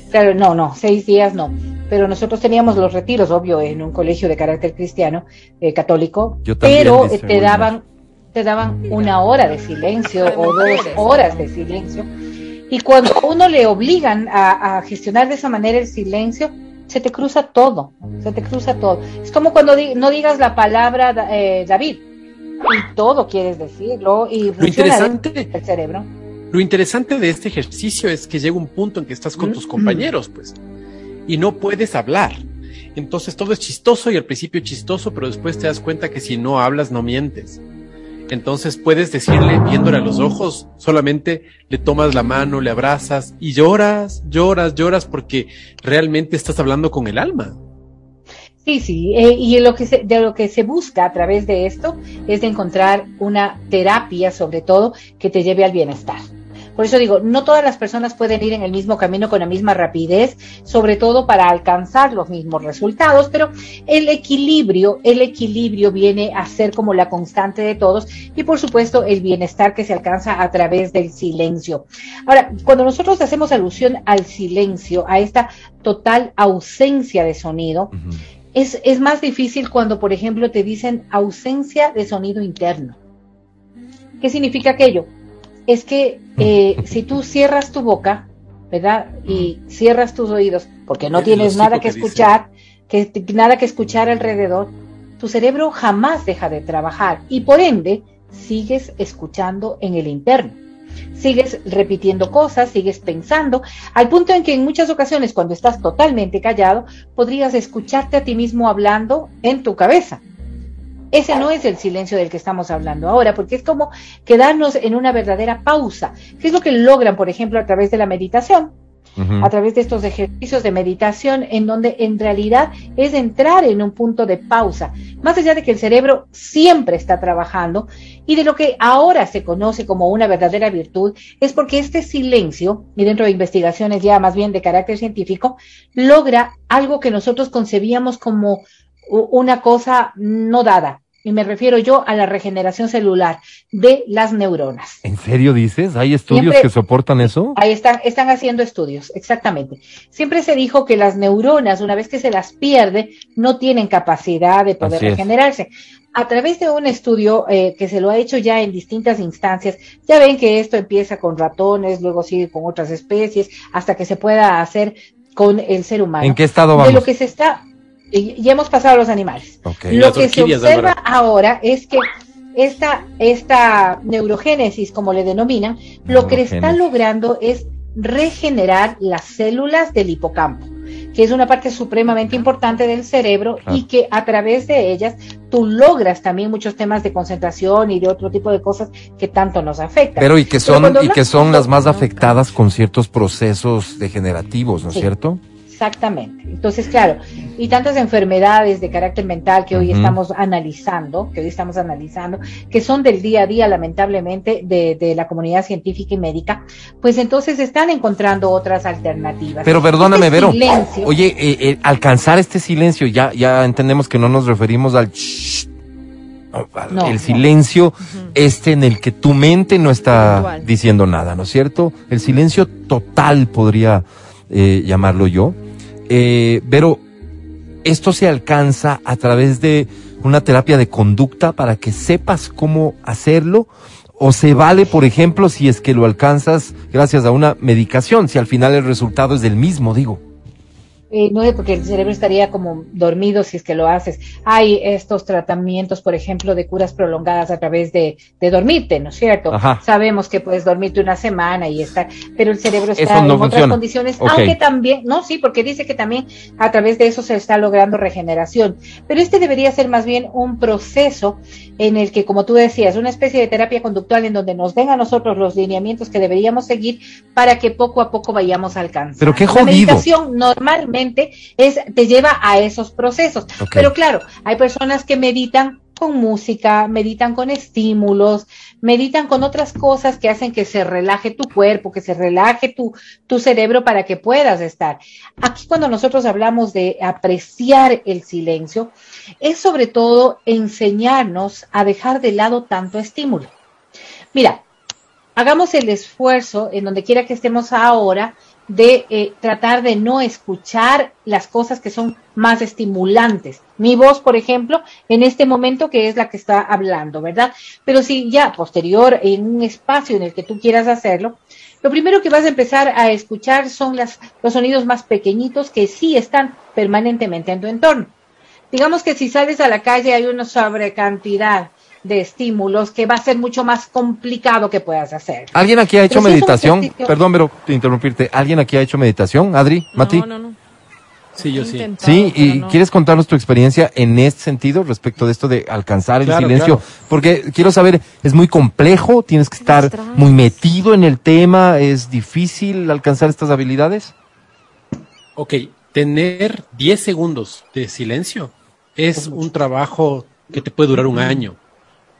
claro, no, no, seis días no. Pero nosotros teníamos los retiros, obvio, en un colegio de carácter cristiano, eh, católico, Yo también, pero dice eh, te daban, te daban una hora de silencio o dos horas de silencio. Y cuando uno le obligan a, a gestionar de esa manera el silencio, se te cruza todo, se te cruza todo. Es como cuando di- no digas la palabra eh, David y todo quieres decirlo y funciona interesante- del cerebro. Lo interesante de este ejercicio es que llega un punto en que estás con tus compañeros, pues, y no puedes hablar. Entonces todo es chistoso y al principio chistoso, pero después te das cuenta que si no hablas no mientes. Entonces puedes decirle, viéndole a los ojos, solamente le tomas la mano, le abrazas y lloras, lloras, lloras porque realmente estás hablando con el alma. Sí, sí, eh, y lo que se, de lo que se busca a través de esto es de encontrar una terapia, sobre todo, que te lleve al bienestar. Por eso digo, no todas las personas pueden ir en el mismo camino con la misma rapidez, sobre todo para alcanzar los mismos resultados, pero el equilibrio, el equilibrio viene a ser como la constante de todos y por supuesto el bienestar que se alcanza a través del silencio. Ahora, cuando nosotros hacemos alusión al silencio, a esta total ausencia de sonido, es, es más difícil cuando, por ejemplo, te dicen ausencia de sonido interno. ¿Qué significa aquello? Es que eh, si tú cierras tu boca, ¿verdad? Y cierras tus oídos, porque no tienes nada que que escuchar, que nada que escuchar alrededor, tu cerebro jamás deja de trabajar y por ende sigues escuchando en el interno. Sigues repitiendo cosas, sigues pensando, al punto en que en muchas ocasiones cuando estás totalmente callado, podrías escucharte a ti mismo hablando en tu cabeza. Ese no es el silencio del que estamos hablando ahora, porque es como quedarnos en una verdadera pausa, que es lo que logran, por ejemplo, a través de la meditación. a través de estos ejercicios de meditación en donde en realidad es entrar en un punto de pausa, más allá de que el cerebro siempre está trabajando y de lo que ahora se conoce como una verdadera virtud, es porque este silencio, y dentro de investigaciones ya más bien de carácter científico, logra algo que nosotros concebíamos como una cosa no dada. Y me refiero yo a la regeneración celular de las neuronas. ¿En serio dices? ¿Hay estudios Siempre- que soportan eso? Ahí están, están haciendo estudios, exactamente. Siempre se dijo que las neuronas, una vez que se las pierde, no tienen capacidad de poder Así es. regenerarse. A través de un estudio eh, que se lo ha hecho ya en distintas instancias, ya ven que esto empieza con ratones, luego sigue con otras especies, hasta que se pueda hacer con el ser humano. ¿En qué estado De vamos? lo que se está, ya hemos pasado a los animales. Lo que se observa ahora es que esta, esta neurogénesis, como le denominan, lo que le está logrando es regenerar las células del hipocampo, que es una parte supremamente importante del cerebro Claro. y que a través de ellas tú logras también muchos temas de concentración y de otro tipo de cosas que tanto nos afectan. Pero y que son, y que son las más afectadas con ciertos procesos degenerativos, ¿no es Sí. cierto? Exactamente. Entonces, claro, y tantas enfermedades de carácter mental que hoy estamos analizando, que hoy estamos analizando, que son del día a día, lamentablemente, de, de la comunidad científica y médica, pues entonces están encontrando otras alternativas. Pero perdóname, Este Vero. silencio- Oye, eh, eh, alcanzar este silencio, ya, ya entendemos que no nos referimos al shh, no, al- No, el no. silencio este en el que tu mente no está diciendo nada, ¿no es cierto? El silencio total podría eh, llamarlo yo. Eh, pero esto se alcanza a través de una terapia de conducta para que sepas cómo hacerlo. O se vale, por ejemplo, si es que lo alcanzas gracias a una medicación, si al final el resultado es el mismo, digo. Eh, no es porque el cerebro estaría como dormido si es que lo haces. Hay estos tratamientos, por ejemplo, de curas prolongadas a través de, de dormirte, ¿no es cierto? Ajá. Sabemos que puedes dormirte una semana y estar, pero el cerebro está no en otras condiciones, aunque también, no, sí, porque dice que también a través de eso se está logrando regeneración. Pero este debería ser más bien un proceso en el que, como tú decías, una especie de terapia conductual en donde nos den a nosotros los lineamientos que deberíamos seguir para que poco a poco vayamos alcanzando. Pero qué La jodido. meditación normalmente es, te lleva a esos procesos. Pero claro, hay personas que meditan con música, meditan con estímulos, meditan con otras cosas que hacen que se relaje tu cuerpo, que se relaje tu, tu cerebro para que puedas estar. Aquí cuando nosotros hablamos de apreciar el silencio, es sobre todo enseñarnos a dejar de lado tanto estímulo. Mira, hagamos el esfuerzo en donde quiera que estemos ahora de eh, tratar de no escuchar las cosas que son más estimulantes. Mi voz, por ejemplo, en este momento que es la que está hablando, ¿verdad? Pero si ya posterior en un espacio en el que tú quieras hacerlo, lo primero que vas a empezar a escuchar son las, los sonidos más pequeñitos que sí están permanentemente en tu entorno. Digamos que si sales a la calle hay una sobrecantidad de estímulos que va a ser mucho más complicado que puedas hacer. ¿Alguien aquí ha hecho Pero meditación? ejercicio- Perdón, pero te interrumpirte. ¿Alguien aquí ha hecho meditación? Adri, Mati. No, no. Sí, yo sí. Sí, y quieres contarnos tu experiencia en este sentido respecto de esto de alcanzar el Claro, silencio, claro. porque quiero saber, es muy complejo, tienes que estar muy metido en el tema, es difícil alcanzar estas habilidades. Ok, tener 10 segundos de silencio es un trabajo que te puede durar un año.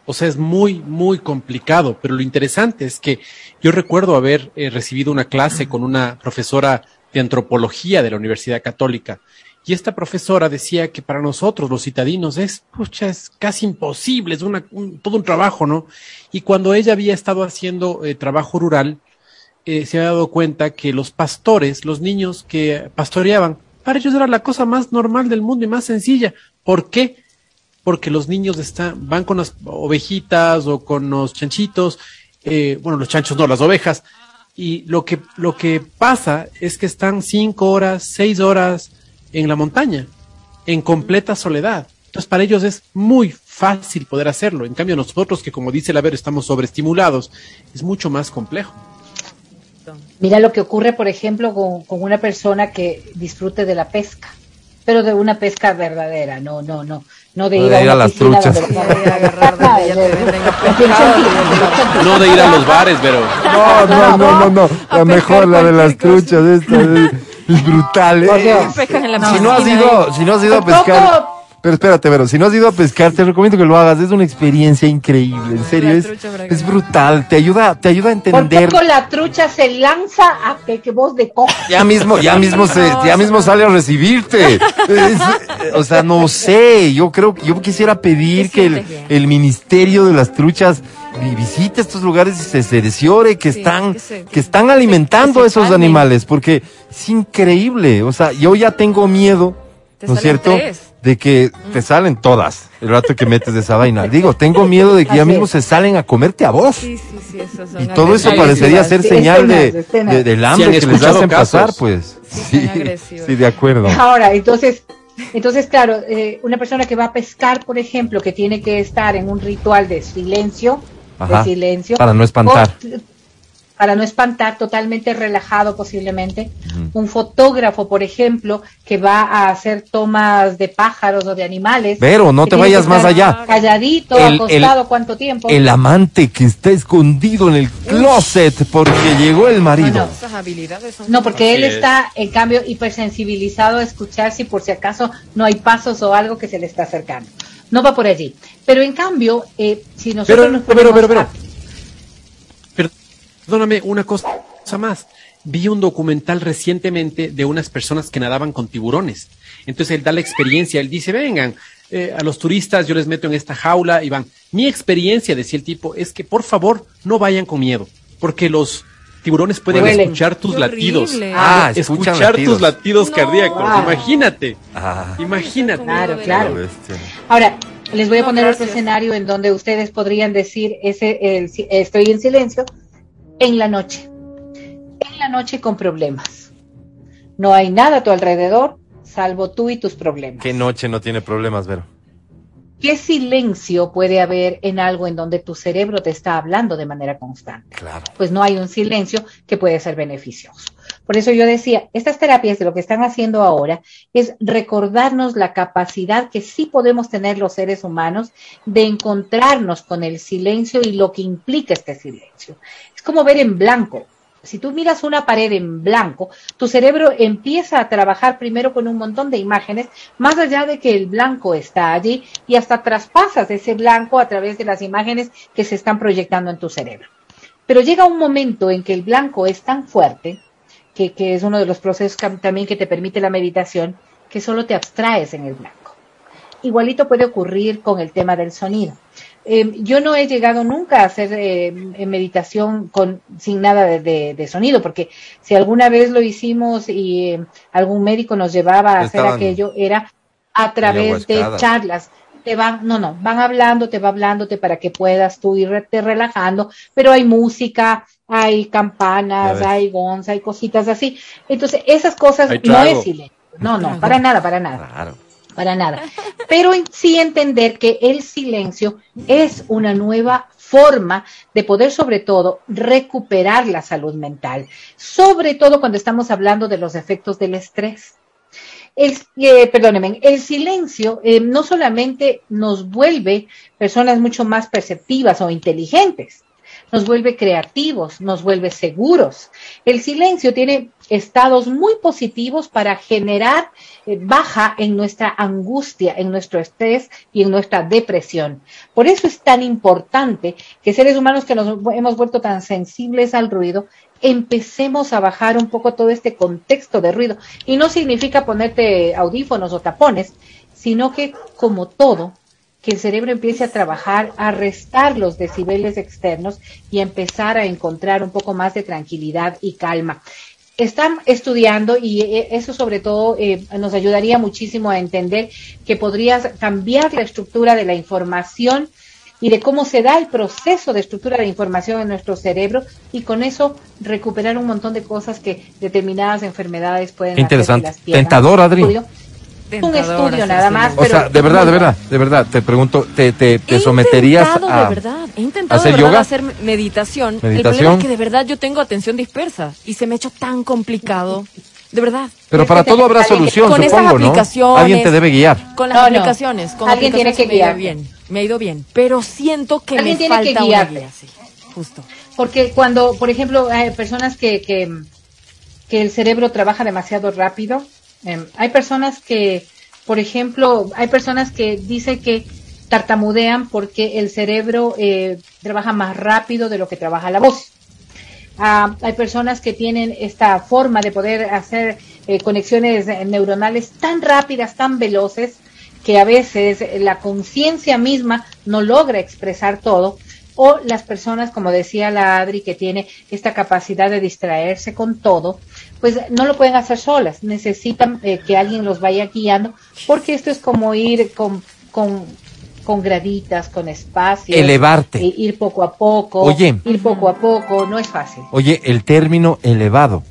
O sea, es muy, muy complicado, pero lo interesante es que yo recuerdo haber eh, recibido una clase con una profesora de antropología de la Universidad Católica y esta profesora decía que para nosotros los citadinos es, pucha, es casi imposible, es un- todo un trabajo, ¿no? Y cuando ella había estado haciendo eh, trabajo rural, eh, se había dado cuenta que los pastores, los niños que pastoreaban, para ellos era la cosa más normal del mundo y más sencilla. ¿Por qué? Porque los niños están, van con las ovejitas o con los chanchitos, eh, bueno, los chanchos no, las ovejas, y lo que, lo que pasa es que están cinco horas, seis horas en la montaña, en completa soledad. Entonces, para ellos es muy fácil poder hacerlo. En cambio, nosotros que, como dice la Ver, estamos sobreestimulados, es mucho más complejo. Mira lo que ocurre, por ejemplo, con una persona que disfrute de la pesca. Pero de una pesca verdadera, no, no, no, no de No ir, de ir a una las truchas. donde- De ir a agarrar donde ya te venden No de ir a los bares, pero. No, no, no, no, no. La mejor, la de las truchas, esta es, es brutal. Por eh. Si no has ido, si no has ido a pescar, pero espérate, pero si no has ido a pescar, te recomiendo que lo hagas. Es una experiencia increíble, en serio, es, brutal. Te ayuda, te ayuda a Por entender. poco la trucha se lanza a que, que vos de coja. Ya mismo, ya mismo se, ya mismo sale a recibirte. Es- o sea, no sé, yo creo que yo quisiera pedir que el, ministerio de las truchas vi- visite estos lugares y se cerciore que Sí, están, que se- que están alimentando que a esos animales, porque es increíble. O sea, yo ya tengo miedo, ¿no es cierto? tres. De que te salen todas el rato que metes de esa vaina. Digo, tengo miedo de que ya mismo se salen a comerte a vos. Sí, sí, sí, son Y todo eso parecería ser Sí, señal de, escenas, escenas. de- del hambre que les hacen casos. pasar, pues. Sí, de acuerdo. Ahora, entonces, entonces claro, eh, una persona que va a pescar, por ejemplo, que tiene que estar en un ritual de silencio, Ajá, de silencio, para no espantar. o- para no espantar, totalmente relajado posiblemente. Un fotógrafo, por ejemplo, que va a hacer tomas de pájaros o de animales. Pero no te vayas más allá. Calladito, El- acostado, ¿cuánto tiempo? El amante que está escondido en el closet porque llegó el marido. No, Esas habilidades son No, porque él está, en cambio, hipersensibilizado a escuchar si por si acaso no hay pasos o algo que se le está acercando. No va por allí. Pero en cambio, eh, si nosotros Pero, nos pero, pero, pero, a- Perdóname, una cosa más. Vi un documental recientemente de unas personas que nadaban con tiburones. Entonces él da la experiencia, él dice, vengan, eh, a los turistas yo les meto en esta jaula y van. Mi experiencia, decía el tipo, es que por favor no vayan con miedo, porque los tiburones pueden Huelen. escuchar tus latidos. Ah, escuchar latidos. tus latidos No. cardíacos. Wow. Imagínate, Ah, imagínate. Claro, claro. Ahora, les voy a No, poner otro escenario en donde ustedes podrían decir, ese, el, estoy en silencio, en la noche. En la noche con problemas. No hay nada a tu alrededor, salvo tú y tus problemas. ¿Qué noche no tiene problemas, Vero? ¿Qué silencio puede haber en algo en donde tu cerebro te está hablando de manera constante? Claro. Pues no hay un silencio que puede ser beneficioso. Por eso yo decía, estas terapias de lo que están haciendo ahora es recordarnos la capacidad que sí podemos tener los seres humanos de encontrarnos con el silencio y lo que implica este silencio. Como ver en blanco. Si tú miras una pared en blanco, tu cerebro empieza a trabajar primero con un montón de imágenes, más allá de que el blanco está allí y hasta traspasas ese blanco a través de las imágenes que se están proyectando en tu cerebro. Pero llega un momento en que el blanco es tan fuerte, que, que es uno de los procesos que- también que te permite la meditación, que solo te abstraes en el blanco. Igualito puede ocurrir con el tema del sonido. Eh, yo no he llegado nunca a hacer eh, en meditación con, sin nada de, de- de sonido, porque si alguna vez lo hicimos y eh, algún médico nos llevaba a hacer Estaban aquello, era a través de charlas. Te van, no, no, van hablando, te va hablándote para que puedas tú irte relajando, pero hay música, hay campanas, hay gons, hay cositas así. Entonces, esas cosas no es silencio. No, no, para nada, para nada Claro. Para nada. Pero sí entender que el silencio es una nueva forma de poder sobre todo recuperar la salud mental, sobre todo cuando estamos hablando de los efectos del estrés. El, eh, perdónenme, el silencio eh, no solamente nos vuelve personas mucho más perceptivas o inteligentes, nos vuelve creativos, nos vuelve seguros. El silencio tiene estados muy positivos para generar eh, baja en nuestra angustia, en nuestro estrés y en nuestra depresión. Por eso es tan importante que seres humanos que nos hemos vuelto tan sensibles al ruido, empecemos a bajar un poco todo este contexto de ruido. Y no significa ponerte audífonos o tapones, sino que como todo, que el cerebro empiece a trabajar, a restar los decibeles externos y a empezar a encontrar un poco más de tranquilidad y calma. Están estudiando y eh, eso sobre todo eh, nos ayudaría muchísimo a entender que podrías cambiar la estructura de la información y de cómo se da el proceso de estructura de información en nuestro cerebro y con eso recuperar un montón de cosas que determinadas enfermedades pueden hacer las. Tentador, Adri. Un estudio nada más. O pero sea, de verdad, de verdad, de verdad, te pregunto, ¿te, te, te someterías intentado, a de verdad, he intentado hacer de verdad yoga? hacer meditación. El ¿Meditación? problema es que de verdad yo tengo atención dispersa y se me ha hecho tan complicado. De verdad. Pero para todo habrá solución, con esas supongo, ¿no? aplicaciones, Alguien te debe guiar. Con las No, no. aplicaciones, con Alguien tiene aplicaciones que me ha ido guiarte. bien. Me ha ido bien. Pero siento que Alguien me tiene que falta una guiarte. guía, sí. Justo. Porque cuando, por ejemplo, hay personas que, que, que el cerebro trabaja demasiado rápido, em, hay personas que, por ejemplo, hay personas que dicen que tartamudean porque el cerebro eh, trabaja más rápido de lo que trabaja la voz. Ah, hay personas que tienen esta forma de poder hacer eh, conexiones eh, neuronales tan rápidas, tan veloces, que a veces la conciencia misma no logra expresar todo, o las personas, como decía la Adri, que tiene esta capacidad de distraerse con todo, pues no lo pueden hacer solas, necesitan eh, que alguien los vaya guiando, porque esto es como ir con, con, con graditas, con espacios, Elevarte. eh, ir poco a poco, Oye. ir poco a poco, no es fácil. Oye, el término elevado.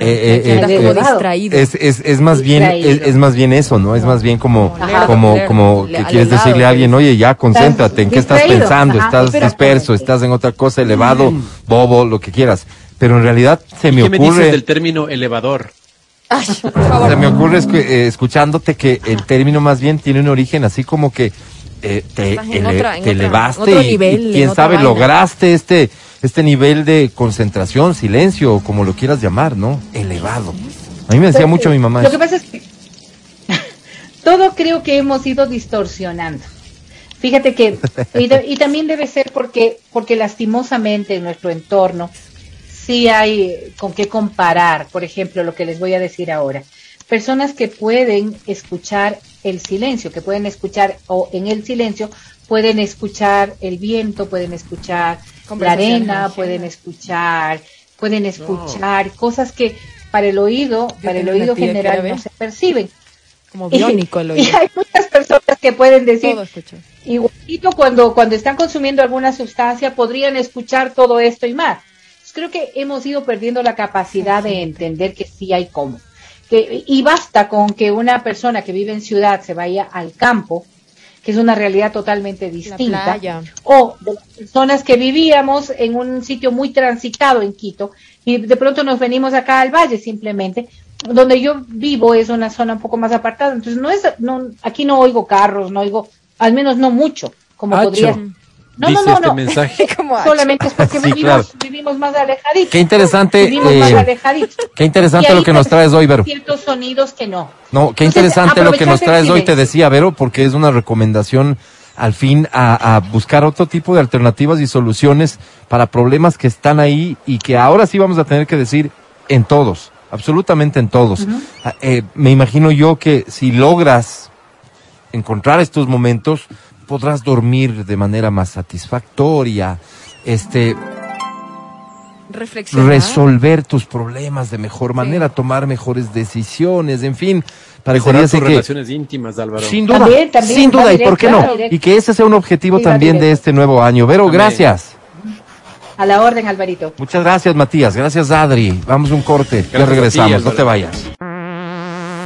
Eh, eh, eh, eh. Es, es, es más bien es, es más bien eso, ¿no? Es más bien como Ajá. como como que quieres decirle a alguien, oye, ya concéntrate, ¿en qué estás pensando? Ajá, Estás disperso, estás en otra cosa, elevado, bobo, lo que quieras. Pero en realidad se me ¿Qué me dices ocurre del término elevador? se me ocurre escu- eh, escuchándote que el término más bien tiene un origen así como que eh, te, ele- otra- en te otra- elevaste otro y- nivel, quién sabe vaina. lograste este este nivel de concentración, silencio, o como lo quieras llamar, ¿no? Elevado. A mí me decía mucho mi mamá. Lo eso. que pasa es que todo creo que hemos ido distorsionando. Fíjate que, y, de- y también debe ser porque, porque lastimosamente en nuestro entorno sí hay con qué comparar, por ejemplo, lo que les voy a decir ahora. Personas que pueden escuchar el silencio, que pueden escuchar, o en el silencio, pueden escuchar el viento, pueden escuchar la arena, pueden escuchar, pueden escuchar cosas que para el oído, para el oído general era, no se perciben. Como Y- biónico el Y oído. hay muchas personas que pueden decir, igualito cuando, cuando están consumiendo alguna sustancia, podrían escuchar todo esto y más. Creo que hemos ido perdiendo la capacidad de entender que sí hay cómo. Que, y basta con que una persona que vive en ciudad se vaya al campo, que es una realidad totalmente distinta, o de las personas que vivíamos en un sitio muy transitado en Quito y de pronto nos venimos acá al valle simplemente. Donde yo vivo es una zona un poco más apartada, entonces no es, no, aquí no oigo carros, no oigo, al menos no mucho, como Hacho, podría. No, no, dice no, este no. mensaje. Solamente es porque Sí, vivimos, claro. vivimos más alejaditos. Qué interesante, Vivimos más eh, alejaditos. qué interesante lo que nos traes hoy, Vero. Ciertos sonidos que no. No, qué Entonces, interesante lo que nos traes hoy, te decía, Vero, porque es una recomendación al fin a, a buscar otro tipo de alternativas y soluciones para problemas que están ahí y que ahora sí vamos a tener que decir en todos, absolutamente en todos. Ah, eh, me imagino yo que si logras encontrar estos momentos, podrás dormir de manera más satisfactoria, este, Reflexionar. resolver tus problemas de mejor manera, tomar mejores decisiones, en fin, parecería Mejorar tus que relaciones íntimas, Álvaro. sin duda, También, también, sin duda, y por qué no, directo. y que ese sea un objetivo Sí, también de este nuevo año. Vero, Amén. gracias. A la orden, Alvarito. Muchas gracias, Matías. Gracias, Adri. Vamos a un corte. Ya Gracias a ti, regresamos. no te vayas.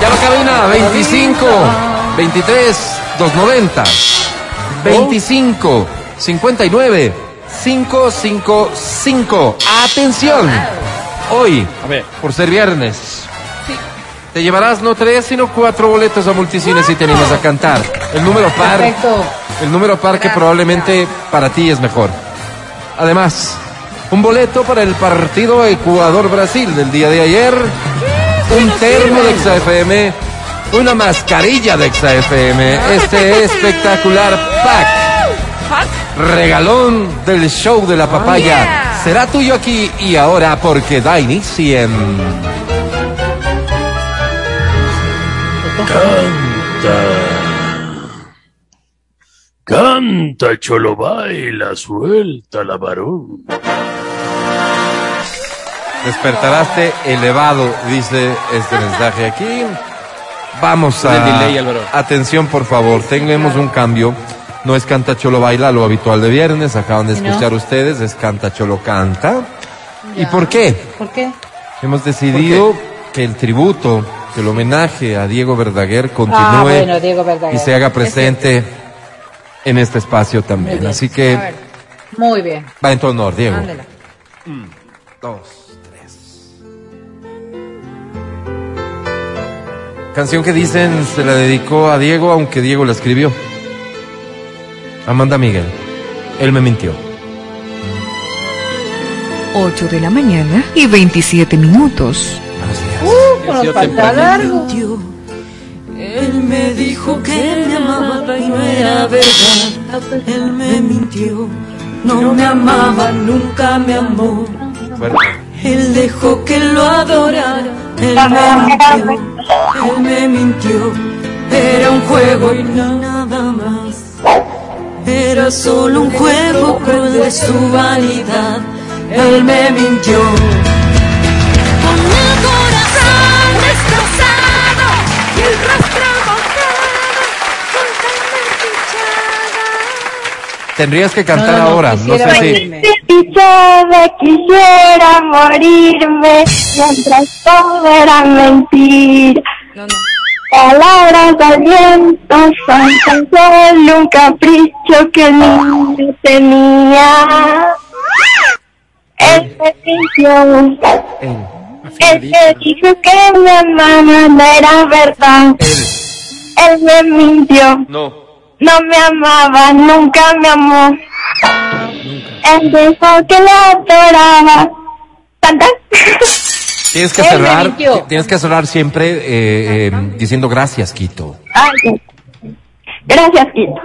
Ya la cabina, 25, 23, 290, 25, 59, 555. Atención. Hoy, A ver. por ser viernes, te llevarás no tres, sino cuatro boletos a multicines y te animas a cantar. El número par, Perfecto. el número par que probablemente para ti es mejor. Además, un boleto para el partido Ecuador-Brasil del día de ayer, un termo de XFM, una mascarilla de XFM, este espectacular pack, regalón del show de la papaya, será tuyo aquí y ahora porque da inicio en... Canta, cholo, baila, suelta la varón. Despertaraste elevado, dice este mensaje aquí. Vamos a... delay. Atención, por favor, tenemos un cambio. No es Canta Cholo Baila, lo habitual de viernes, acaban de ¿No? escuchar ustedes, es Canta Cholo Canta. ¿Y por qué? ¿Por qué? Hemos decidido que el tributo, que el homenaje a Diego Verdaguer continúe Ah, bueno, Diego Verdaguer. y se haga presente en este espacio también. Así que. Muy bien. va en tu honor, Diego. Ándela. Dos, Canción que dicen se la dedicó a Diego, aunque Diego la escribió. Amanda Miguel. Él me mintió. 8 de la mañana y 27 minutos. Uh, temprano. pantalones largos. Él me dijo que me amaba y no era verdad. Él me mintió, no me amaba, nunca me amó. Él dejó que lo adorara. Él me mintió, él me mintió. Era un juego y nada más. Era solo un juego cruel de su vanidad. Él me mintió. Tendrías que cantar No, no, no, ahora. No quisiera sé si. reírme. Pisada quisiera morirme mientras todo era mentira. Palabras al viento son tan solo un capricho que el niño tenía. Él me mintió. Él me dijo que mi amaba, no era verdad. Él me mintió. No. No me amaba, nunca me amó. Él dijo que la adoraba. ¿Tanta? Tienes que cerrar. Tienes que cerrar siempre eh, eh, diciendo gracias, Quito. Ay. Gracias, Quito.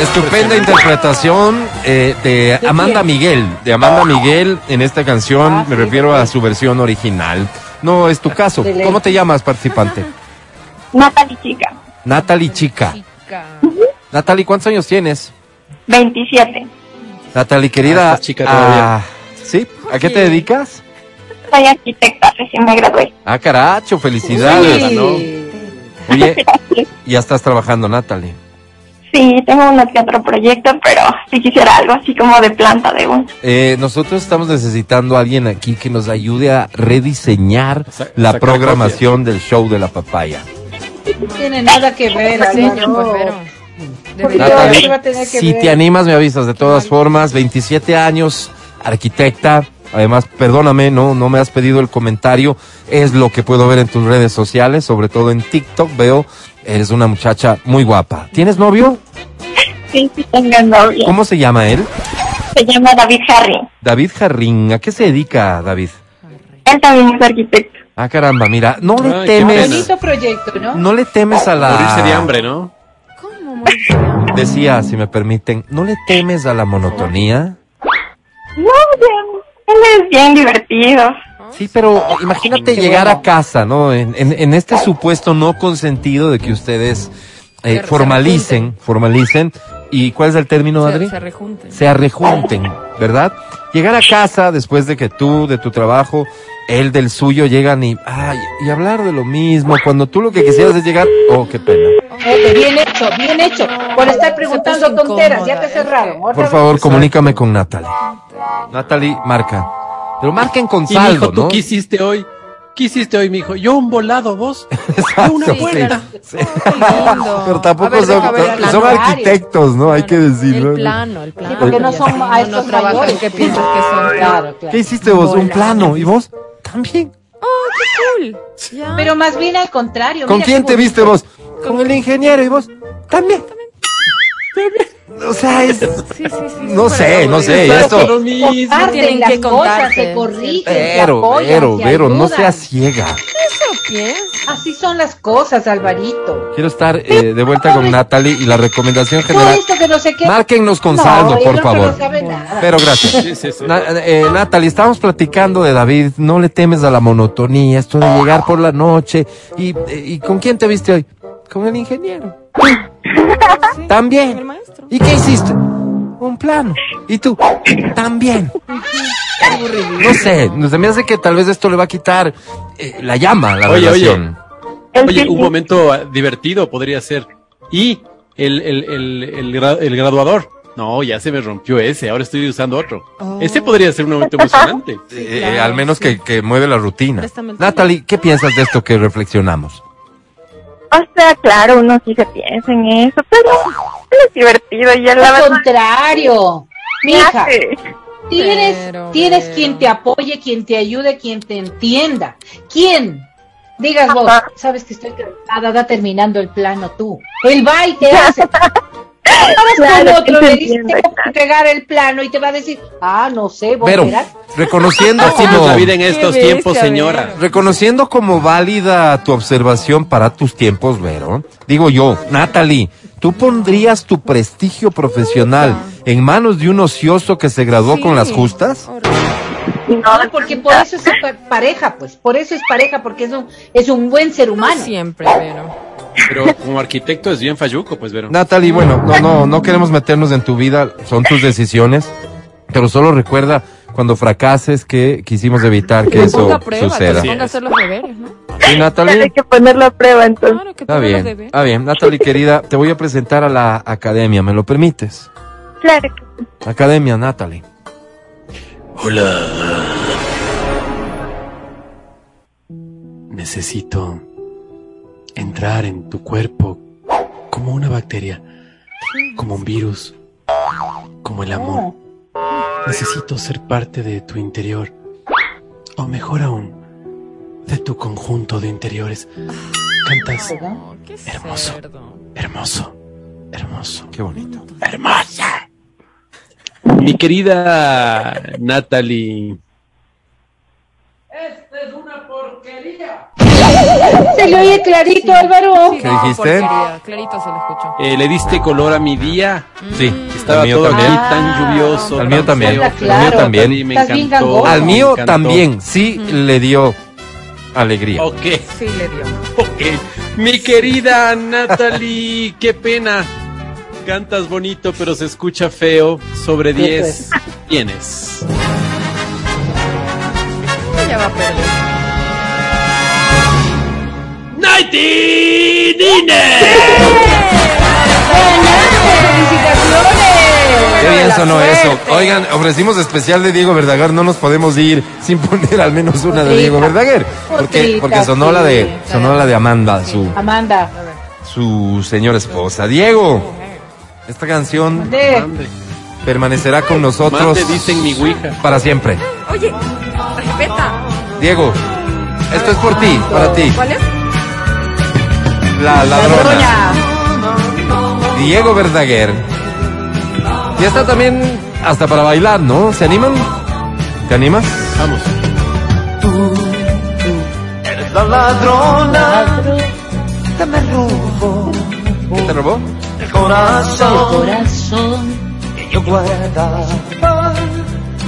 Estupenda interpretación eh, de ¿De Amanda? Miguel. De Amanda Miguel en esta canción, me refiero a su versión original. No es tu caso. Excelente. ¿Cómo te llamas, participante? Natalie Chica, Natalie Chica. Natalie, ¿cuántos años tienes? 27. Natalie, querida. Ah, chica todavía. ah, ¿Sí? ¿A qué te dedicas? Soy arquitecta, recién me gradué. Ah, caracho, felicidades. Sí. Oye, ya estás trabajando, Natalie. Sí, tengo uno que otro proyecto, pero si quisiera algo así como de planta de un. Eh, nosotros estamos necesitando a alguien aquí que nos ayude a rediseñar la programación del show de la papaya. No tiene nada que ver, Álvaro. Porque Natalie, ¿qué va a tener que si ver? te animas, me avisas. De todas formas, 27 años, arquitecta. Además, perdóname, no, no me has pedido el comentario. Es lo que puedo ver en tus redes sociales, sobre todo en TikTok. Veo, eres una muchacha muy guapa. ¿Tienes novio? Sí, sí, tengo novio. ¿Cómo se llama él? Se llama David Harry. David Jarrín. ¿A qué se dedica David? Él también es arquitecto. Ah, caramba, mira, no le Ay, qué temes, Bonito proyecto, ¿no? no le temes a la... Morirse de hambre, ¿no? Decía, si me permiten, ¿no le temes a la monotonía? No, bien. Él es bien divertido. Sí, pero imagínate llegar a casa, ¿no? En, en- en este supuesto no consentido de que ustedes eh, formalicen, formalicen. ¿Y cuál es el término, Se, Adri? se rejunten. se arrejunten, ¿verdad? Llegar a casa después de que tú, de tu trabajo, él del suyo llegan y, ay, y hablar de lo mismo, cuando tú lo que quisieras es llegar, oh, qué pena. Bien hecho, bien hecho. Por estar preguntando tonteras, ya te cerraron. Por favor, comunícame con Natalie. Natalie, marca. Pero marquen con Y saldo, mijo, ¿tú ¿no? qué hiciste hoy? ¿Qué hiciste hoy, mijo? Yo un volado, vos. Yo una Sí, puerta. sí. lindo. Pero A tampoco ver, son, ver son arquitectos, ¿no? Hay que decirlo. El plano, el plano. porque no son No, maestros no mayores. ¿qué piensas que son? Claro, claro. ¿Qué hiciste vos? Un plano. ¿Y vos? También. Oh, qué cool. Ya. Pero más bien al contrario. ¿Con mira quién te bonito. viste vos? Con el ingeniero. ¿Y vos? También. O sea, es... Sí, sí, sí. No sé, no sé. Esto... Tienen las que cosas, se corrigen, se Pero, apoyan, pero, se pero, no seas ciega. ¿Eso qué? Así son las cosas, Alvarito. Quiero estar eh, de vuelta con Natalie y la recomendación No, general. esto que no sé qué. Márquennos con No, saldo, por favor. no sabe nada. Pero gracias. Sí, sí, sí. Na- eh, Natalie, estamos platicando de David. No le temes a la monotonía, esto de llegar por la noche. ¿Y, eh, ¿y con quién te viste hoy? Con el ingeniero. También. ¿Y qué hiciste? plano. Y tú, también. No sé, se me hace que tal vez esto le va a quitar eh, la llama la Oye, relación. oye. Oye, un momento divertido podría ser. Y el, el, el, el, gra- el graduador. No, ya se me rompió ese, ahora estoy usando otro. Ese podría ser un momento emocionante. Eh, al menos que, que mueve la rutina. Natalie, ¿qué piensas de esto que reflexionamos? O sea, claro, uno sí se piensa en eso, pero es divertido y ya la Al verdad. contrario, mija, tienes, Pero, tienes pero. quien te apoye, quien te ayude, quien te entienda. ¿Quién? Digas vos, sabes que estoy cansada, da terminando el plano tú. Él va y te hace. Claro, con otro le dices entiende, tengo que pegar el plano y te va a decir, ah, no sé, vos Pero, verás. reconociendo Así como, la vida en estos bestia, tiempos, señora. Vero. reconociendo como válida tu observación para tus tiempos, Vero, digo yo, Natalie, ¿tú pondrías tu prestigio profesional en manos de un ocioso que se graduó con las justas? No, porque por eso es pa- pareja, pues, por eso es pareja, porque es un, es un buen ser No humano. siempre, pero. Pero como arquitecto es bien falluco, pues, Vero. Natalie, bueno, no, no, no queremos meternos en tu vida, son tus decisiones, pero solo recuerda cuando fracases que quisimos evitar que Que eso prueba, que suceda. se ponga a hacer los deberes, ¿no? ¿Sí, Hay Natalie? que ponerlo a prueba entonces. Claro, que Está los bien, deberes. está bien. Natalie, querida, te voy a presentar a la academia, ¿me lo permites? Claro que. Academia, Natalie. Hola. Necesito entrar en tu cuerpo como una bacteria, como un virus, como el amor. Necesito ser parte de tu interior, o mejor aún, de tu conjunto de interiores. Cantas Hermoso. hermoso, hermoso. Qué bonito. hermosa. Mi querida Natalie. Se le oye clarito, Álvaro. Sí, ¿Qué no, dijiste? porquería. Clarito se lo escuchó. eh, le diste color a mi día. Sí, Estaba al mío todo también. aquí tan lluvioso. Al mío también. feo. Al mío también. Y me encantó. Al mío también, sí le dio alegría. Ok, Sí, le dio. ok. Mi querida Natalie, qué pena. Cantas bonito, pero se escucha feo. Sobre 10 tienes. Ella va a perder. ¡Nighty Qué bien sonó eso. Oigan, ofrecimos especial de Diego Verdaguer, no nos podemos ir sin poner al menos una de. Diego Verdaguer. Porque, porque sonó la de, sonó la de Amanda, su, Amanda, su señora esposa. Diego, esta canción de, permanecerá con nosotros te dicen mi ouija. para siempre. Oye, respeta. Diego, esto es por ti, para ti. ¿Cuál es? La ladrona. Diego Verdaguer. Y está también hasta para bailar, ¿no? ¿Se animan? ¿Te animas? Vamos. Eres la ladrona que me robó ¿Qué te robó? el corazón corazón. que yo guardaba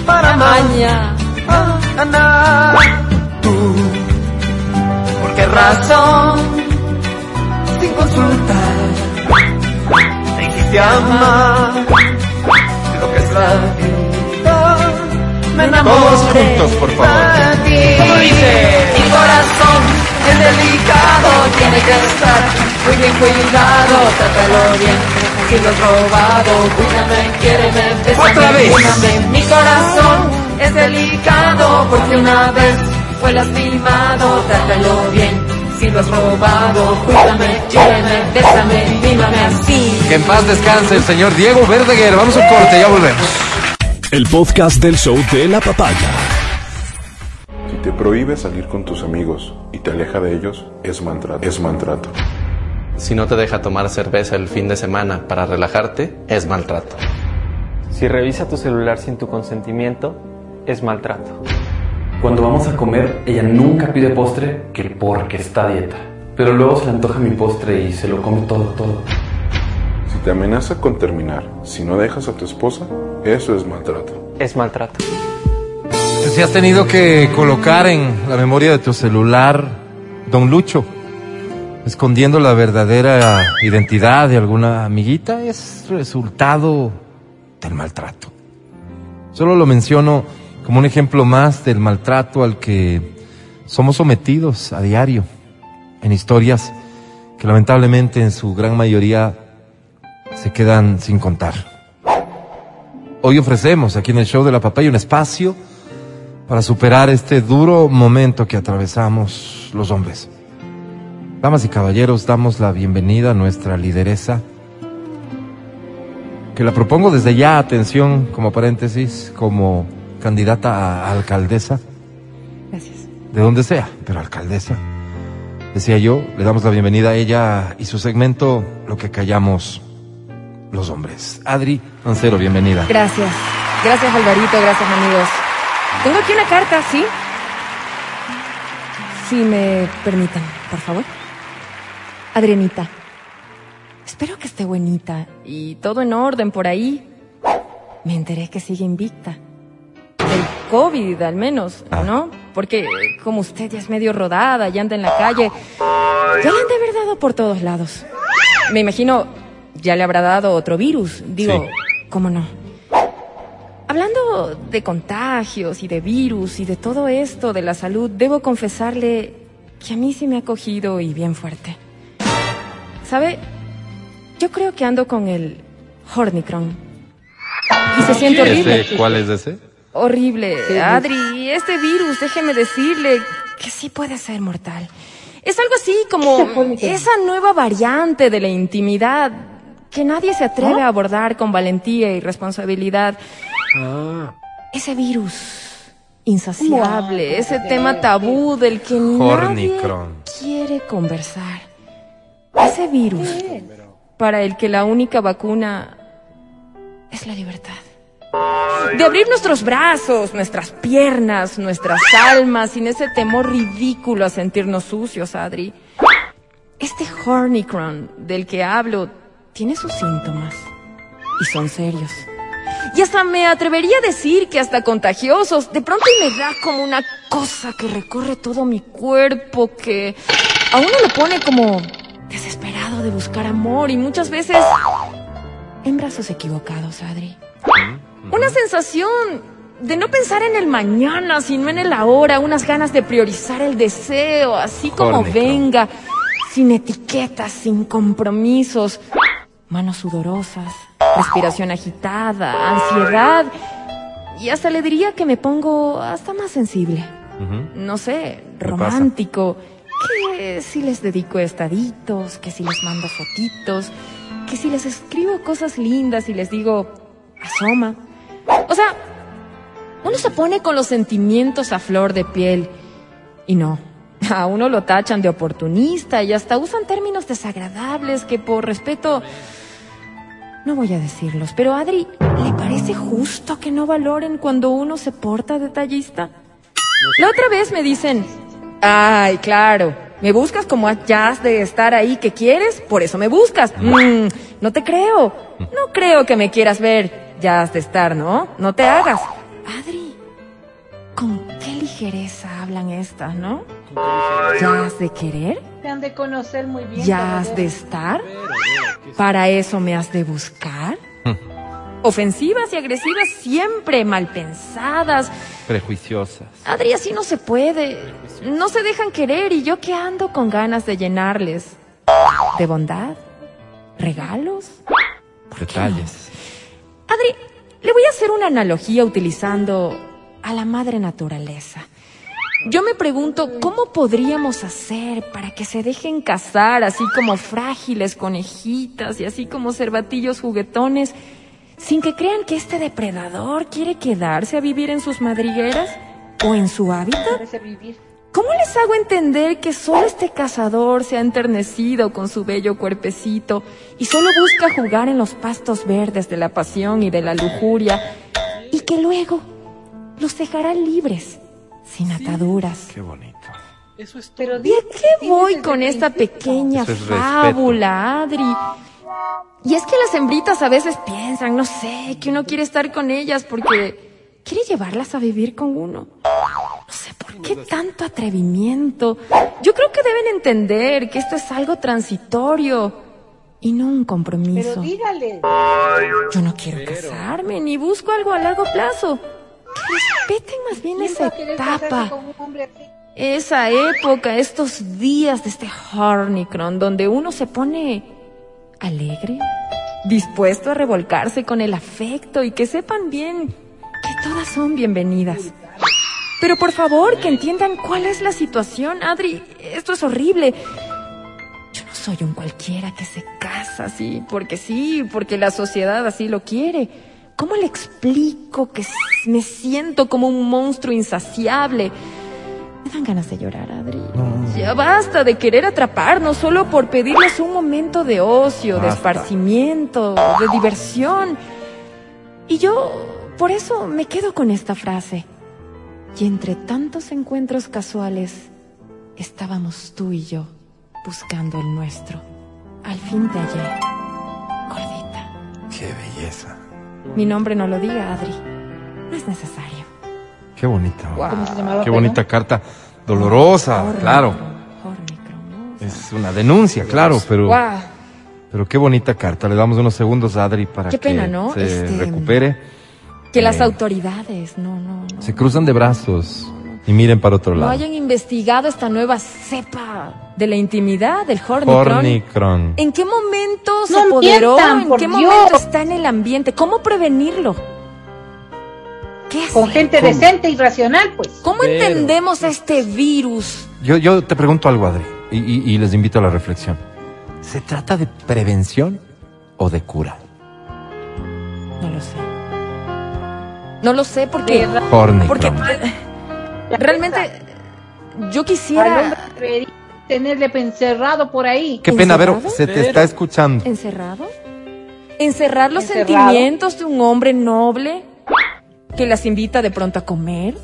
para Maña. mañana. Tú, ¿por qué razón? Sin consultar, me hiciste amar lo que es la vida. Me enamoré. Todos juntos, por favor. ¿Cómo dice? Mi corazón es delicado, tiene que estar muy bien cuidado, trátalo bien. Si lo has robado, cuídame, quiéreme, bésame, Otra vez. cuídame. Mi corazón es delicado, porque una vez fue lastimado, trátalo bien. Si lo has robado, cuídame, quiéreme, bésame, mímame así. Que en paz descanse el señor Diego Verdaguer. Vamos a un corte, ya volvemos. El podcast del show de la papaya. Si te prohíbe salir con tus amigos y te aleja de ellos, es maltrato. Es maltrato. Si no te deja tomar cerveza el fin de semana para relajarte, es maltrato. Si revisa tu celular sin tu consentimiento, es maltrato. Cuando vamos a comer, ella nunca pide postre que porque está a dieta. Pero luego se le antoja mi postre y se lo come todo, todo. Si te amenaza con terminar, si no dejas a tu esposa, eso es maltrato. Es maltrato. Si has tenido que colocar en la memoria de tu celular Don Lucho, escondiendo la verdadera identidad de alguna amiguita, es resultado del maltrato. Solo lo menciono como un ejemplo más del maltrato al que somos sometidos a diario en historias que lamentablemente en su gran mayoría se quedan sin contar. Hoy ofrecemos aquí en el show de la papaya un espacio para superar este duro momento que atravesamos los hombres. Damas y caballeros, damos la bienvenida a nuestra lideresa, que la propongo desde ya, atención, como paréntesis, como candidata a alcaldesa. Gracias. De donde sea, pero alcaldesa. Decía yo, le damos la bienvenida a ella y su segmento, Lo que callamos los hombres. Adri Mancero, bienvenida. Gracias. Gracias, Alvarito. Gracias, amigos. Tengo aquí una carta, ¿sí? Si me permiten, por favor. Adrianita. Espero que esté buenita y todo en orden por ahí. Me enteré que sigue invicta. Del COVID, al menos, ¿no? Porque como usted ya es medio rodada y anda en la calle, ya le han de haber dado por todos lados. Me imagino, ya le habrá dado otro virus. Digo, Sí. ¿cómo no? Hablando de contagios y de virus y de todo esto de la salud, debo confesarle que a mí sí me ha cogido y bien fuerte. ¿Sabe? Yo creo que ando con el Hornicron. Y se siente horrible. ¿Ese- ¿Cuál es ese? Horrible. Adri, este virus, déjeme decirle que sí puede ser mortal. Es algo así como esa nueva variante de la intimidad que nadie se atreve a abordar con valentía y responsabilidad. Ese virus insaciable, ese tema tabú del que nadie Hornicron. quiere conversar. Ese virus para el que la única vacuna es la libertad. De abrir nuestros brazos, nuestras piernas, nuestras almas, sin ese temor ridículo a sentirnos sucios, Adri. Este Hornicron del que hablo tiene sus síntomas y son serios. Y hasta me atrevería a decir que hasta contagiosos. De pronto me da como una cosa que recorre todo mi cuerpo, que a uno lo pone como desesperado de buscar amor y muchas veces en brazos equivocados, Adri. Una sensación de no pensar en el mañana, sino en el ahora, unas ganas de priorizar el deseo, así como venga, sin etiquetas, sin compromisos, manos sudorosas, respiración agitada, ansiedad, y hasta le diría que me pongo hasta más sensible, no sé, romántico, que si les dedico estaditos, que si les mando fotitos, que si les escribo cosas lindas y les digo, asoma. O sea, uno se pone con los sentimientos a flor de piel y no. A uno lo tachan de oportunista y hasta usan términos desagradables que por respeto no voy a decirlos. Pero Adri, ¿le parece justo que no valoren cuando uno se porta detallista? La otra vez me dicen, ay, claro, me buscas como ya has de estar ahí que quieres, por eso me buscas. Mm, no te creo, no creo que me quieras ver, ya has de estar, ¿no? No te hagas. Adri, ¿con qué ligereza hablan estas, no? ¿Ya has de querer? Te han de conocer muy bien. ¿Ya has de estar? ¿Para eso me has de buscar? Ofensivas y agresivas siempre mal pensadas. Prejuiciosas. Adri, así no se puede. No se dejan querer y yo que ando con ganas de llenarles. ¿De bondad? ¿Regalos? Detalles. Adri, le voy a hacer una analogía utilizando a la madre naturaleza. Yo me pregunto, ¿cómo podríamos hacer para que se dejen cazar así como frágiles conejitas y así como cervatillos juguetones, sin que crean que este depredador quiere quedarse a vivir en sus madrigueras o en su hábitat? ¿Cómo les hago entender que solo este cazador se ha enternecido con su bello cuerpecito y solo busca jugar en los pastos verdes de la pasión y de la lujuria y que luego los dejará libres, sin ataduras? Qué bonito. Eso es Pero ¿Y a qué voy con esta pequeña es fábula, Adri? Y es que las hembritas a veces piensan, no sé, que uno quiere estar con ellas porque quiere llevarlas a vivir con uno. No sé por qué tanto atrevimiento. Yo creo que deben entender que esto es algo transitorio y no un compromiso. Pero dígale. Yo no quiero casarme ni busco algo a largo plazo. Que respeten más bien ¿Quién esa etapa. Esa época, estos días de este Hornicron, donde uno se pone alegre, dispuesto a revolcarse con el afecto y que sepan bien que todas son bienvenidas. Pero por favor, que entiendan cuál es la situación, Adri. Esto es horrible. Yo no soy un cualquiera que se casa así, porque sí, porque la sociedad así lo quiere. ¿Cómo le explico que me siento como un monstruo insaciable? Me dan ganas de llorar, Adri. Ya basta de querer atraparnos solo por pedirles un momento de ocio, de esparcimiento, de diversión. Y yo, por eso, me quedo con esta frase. Y entre tantos encuentros casuales, estábamos tú y yo buscando el nuestro. Al fin te hallé. Gordita. Qué belleza. Mi nombre no lo diga, Adri. No es necesario. Qué bonita. ¿Cómo se llamaba, Qué perdón? bonita carta. Dolorosa, claro. Es una denuncia, claro, pero, Guau. pero qué bonita carta. Le damos unos segundos a Adri para Qué que pena, ¿no? se Este, recupere. Que las autoridades no, no, no, Se cruzan de brazos y miren para otro no lado. hayan investigado esta nueva cepa de la intimidad del Hornicron. Hornicron. ¿En qué momento se No apoderó? mientan, ¿En qué Dios. momento está en el ambiente? ¿Cómo prevenirlo? ¿Qué Con gente ¿Cómo? decente y racional, pues. ¿Cómo Pero- entendemos este virus? Yo, yo te pregunto algo, Adri, y, y- y les invito a la reflexión. ¿Se trata de prevención o de cura? No lo sé. No lo sé porque... Hornicron. Porque eh, realmente yo quisiera tenerle encerrado por ahí. Qué pena, Vero, ¿Encerrado? se te está escuchando. encerrado. Encerrar los Encerrado. sentimientos de un hombre noble que las invita de pronto a comer.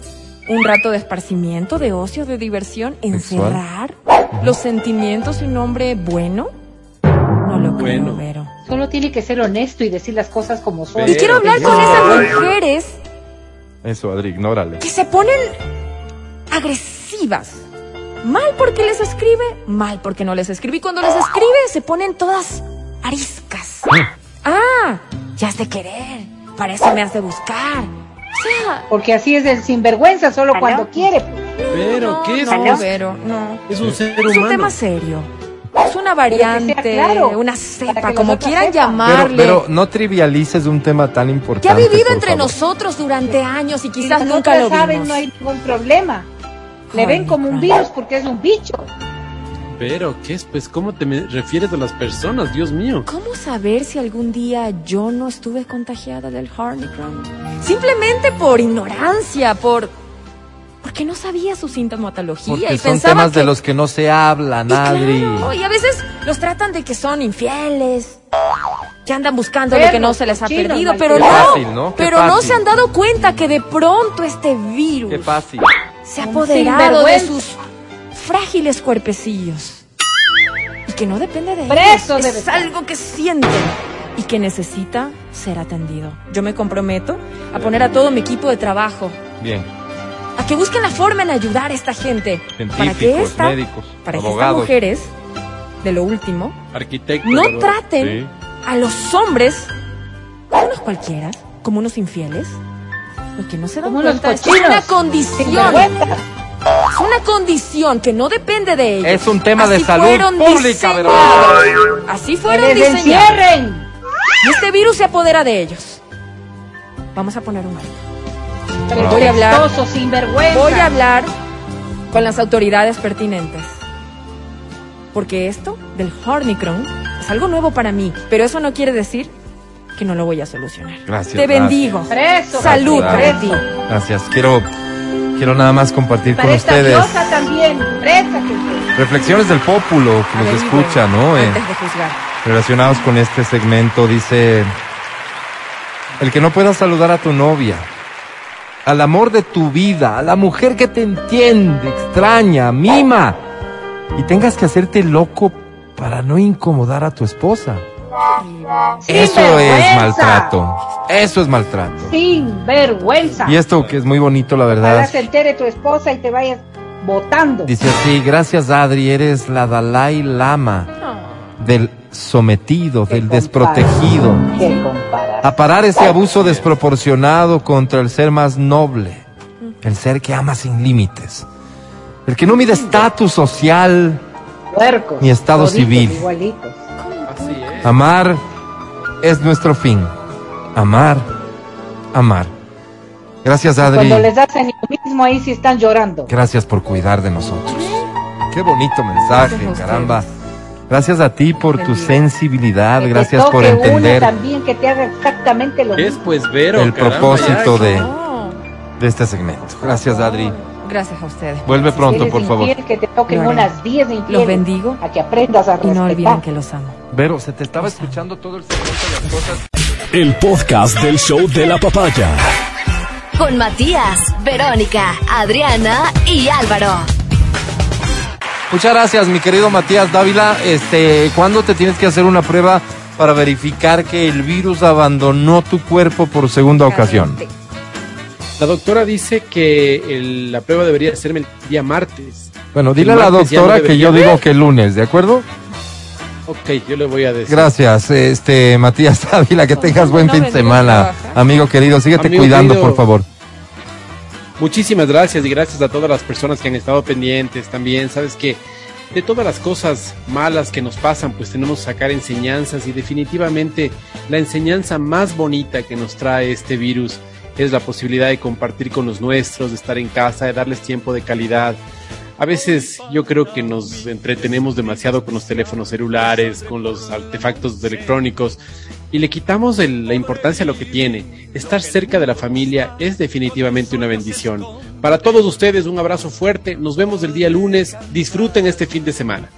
Un rato de esparcimiento, de ocio, de diversión. Encerrar los sentimientos de un hombre bueno. No lo creo, Bueno. Vero. Solo tiene que ser honesto y decir las cosas como son. Y quiero hablar con esas mujeres Eso, Adri, ignórale. que se ponen agresivas. Mal porque les escribe, mal porque no les escribe. Y cuando les escribe, se ponen todas ariscas. Ah, ya has de querer. Para eso me has de buscar. O sea, Porque así es el sinvergüenza, solo cuando quiere. Pero, ¿qué es? no, Vero, no. Es un ser Es un humano. tema serio. Una variante, claro, una cepa, como quieran sepan. llamarle. Pero, pero no trivialices un tema tan importante. que ha vivido entre favor. nosotros durante años y quizás nunca lo saben, vimos. no hay ningún problema. Le ven como un virus porque es un bicho. Pero, ¿qué es? Pues, ¿cómo te me refieres a las personas? Dios mío. ¿Cómo saber si algún día yo no estuve contagiada del Harnicron? Simplemente por ignorancia, por porque no sabía su sintomatología Porque y son pensaba temas que de los que no se hablan, Adri. Claro, y a veces los tratan de que son infieles, que andan buscando lo que no se les ha perdido, pero no, fácil, ¿no? Pero no fácil. se han dado cuenta que de pronto este virus Qué fácil. se ha apoderado de sus frágiles cuerpecillos. Y que no depende de Preso ellos, es algo que sienten y que necesita ser atendido. Yo me comprometo a poner a todo mi equipo de trabajo Bien. A que busquen la forma en ayudar a esta gente para que Científicos, esta, médicos, para que estas mujeres de lo último no ¿verdad? traten Sí. a los hombres como unos cualquiera, como unos infieles. Lo que no se dan Como cuenta es que una condición. Es una condición que no depende de ellos. Es un tema de Así salud fueron pública, diseñados. Así Que fueron les diseñados. encierren. Y este virus se apodera de ellos. Vamos a poner un alto. Voy a hablar. Sinvergüenza. Voy a hablar con las autoridades pertinentes. Porque esto del Hornicron es algo nuevo para mí, pero eso no quiere decir que no lo voy a solucionar. Gracias. Te bendigo. Preso. Salud Gracias. para ti. Gracias. Quiero, quiero nada más compartir Para con esta ustedes diosa también. Presa que reflexiones del pópulo que A nos ver, escucha, ¿no? Eh, Antes de juzgar. relacionados con este segmento, dice, el que no pueda saludar a tu novia, al amor de tu vida, a la mujer que te entiende, extraña, mima, y tengas que hacerte loco para no incomodar a tu esposa. Eso es maltrato, eso es maltrato. Sin vergüenza. Y esto que es muy bonito, la verdad. se entere tu esposa y te vayas votando. Dice así, gracias Adri, eres la Dalai Lama. del sometido, del desprotegido, Qué. A parar ese abuso desproporcionado contra el ser más noble, el ser que ama sin límites, el que no mide estatus social Puercos, ni estado toditos civil. Igualitos. Amar es nuestro fin. Amar, amar. Gracias, Adri. Cuando les hacen lo mismo, ahí sí están llorando. Gracias por cuidar de nosotros. Qué bonito mensaje, caramba. Gracias a ti por tu sensibilidad, Que gracias por entender también que te haga exactamente lo mismo. Pues Vero, el caramba, propósito ya. de, de este segmento. Gracias, Adri. Gracias a ustedes. Vuelve pronto, por favor. que te toquen Lo haré. unas 10 de infieles. Los bendigo. A que aprendas a Y no olviden respetar. que los amo. Vero, se te estaba escuchando todo el segmento de las cosas. El podcast del show de la papaya. Con Matías, Verónica, Adriana y Álvaro. Muchas gracias, mi querido Matías Dávila. Este, ¿cuándo te tienes que hacer una prueba para verificar que el virus abandonó tu cuerpo por segunda ocasión? La doctora dice que el- la prueba debería hacerme el día martes. Bueno, dile a la no doctora que yo digo que el lunes, ¿de acuerdo? Ok, yo le voy a decir. Gracias, este Matías Dávila, que tengas buen no fin de semana, amigo querido. Síguete Amigo cuidando, querido. por favor. Muchísimas gracias y gracias a todas las personas que han estado pendientes también. Sabes que de todas las cosas malas que nos pasan, pues tenemos que sacar enseñanzas y definitivamente la enseñanza más bonita que nos trae este virus es la posibilidad de compartir con los nuestros, de estar en casa, de darles tiempo de calidad. A veces yo creo que nos entretenemos demasiado con los teléfonos celulares, con los artefactos electrónicos y le quitamos el- la importancia a lo que tiene. Estar cerca de la familia es definitivamente una bendición. Para todos ustedes un abrazo fuerte, nos vemos el día lunes, disfruten este fin de semana.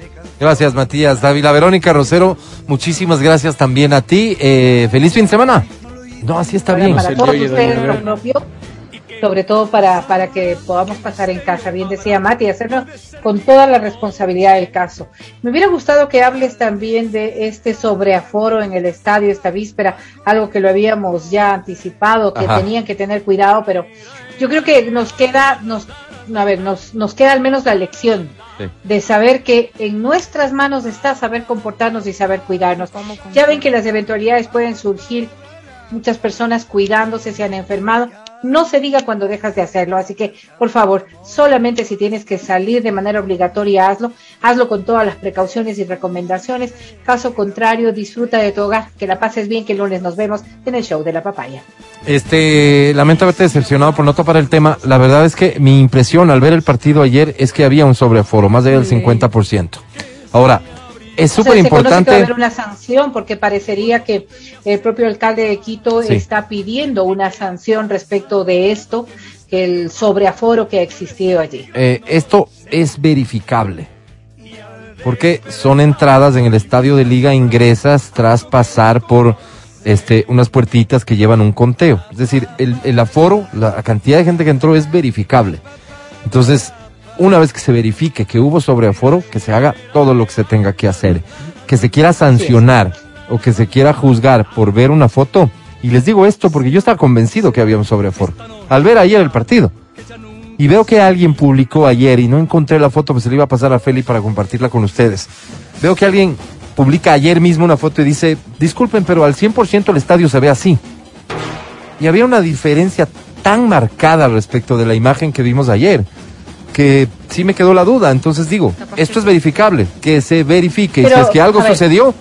Gracias, Matías Dávila. Verónica Rosero, muchísimas gracias también a ti. Eh, feliz fin de semana. No, así está bien. Para todos ustedes, lo vio, sobre todo para, para que podamos pasar en casa, bien decía Mati, hacerlo con toda la responsabilidad del caso. Me hubiera gustado que hables también de este sobreaforo en el estadio esta víspera, algo que lo habíamos ya anticipado, que Ajá. tenían que tener cuidado, pero yo creo que nos queda, nos, a ver, nos, nos queda al menos la lección de saber que en nuestras manos está saber comportarnos y saber cuidarnos. Ya ven que las eventualidades pueden surgir, muchas personas cuidándose, se han enfermado. No se diga cuando dejas de hacerlo, así que por favor, solamente si tienes que salir de manera obligatoria, hazlo, hazlo con todas las precauciones y recomendaciones. Caso contrario, disfruta de tu hogar, que la pases bien, que el lunes nos vemos en el show de la papaya. Este, lamento haberte decepcionado por no topar el tema. La verdad es que mi impresión al ver el partido ayer es que había un sobreaforo, más del 50%. Ahora, es O sea, súper se conoce que va a importante. haber una sanción porque parecería que el propio alcalde de Quito Sí. está pidiendo una sanción respecto de esto, que el sobreaforo que ha existido allí. eh, esto es verificable. Porque son entradas en el estadio de liga, ingresas tras pasar por este, unas puertitas que llevan un conteo. Es decir, el, el aforo, la cantidad de gente que entró es verificable. Entonces, una vez que se verifique que hubo sobreaforo, que se haga todo lo que se tenga que hacer. Que se quiera sancionar o que se quiera juzgar por ver una foto. Y les digo esto porque yo estaba convencido que había un sobreaforo. Al ver ayer el partido. Y veo que alguien publicó ayer y no encontré la foto, pues se le iba a pasar a Feli para compartirla con ustedes. Veo que alguien publica ayer mismo una foto y dice, disculpen, pero al 100% el estadio se ve así. Y había una diferencia tan marcada respecto de la imagen que vimos ayer, que sí me quedó la duda. Entonces digo, esto es verificable, que se verifique. y si es que algo sucedió,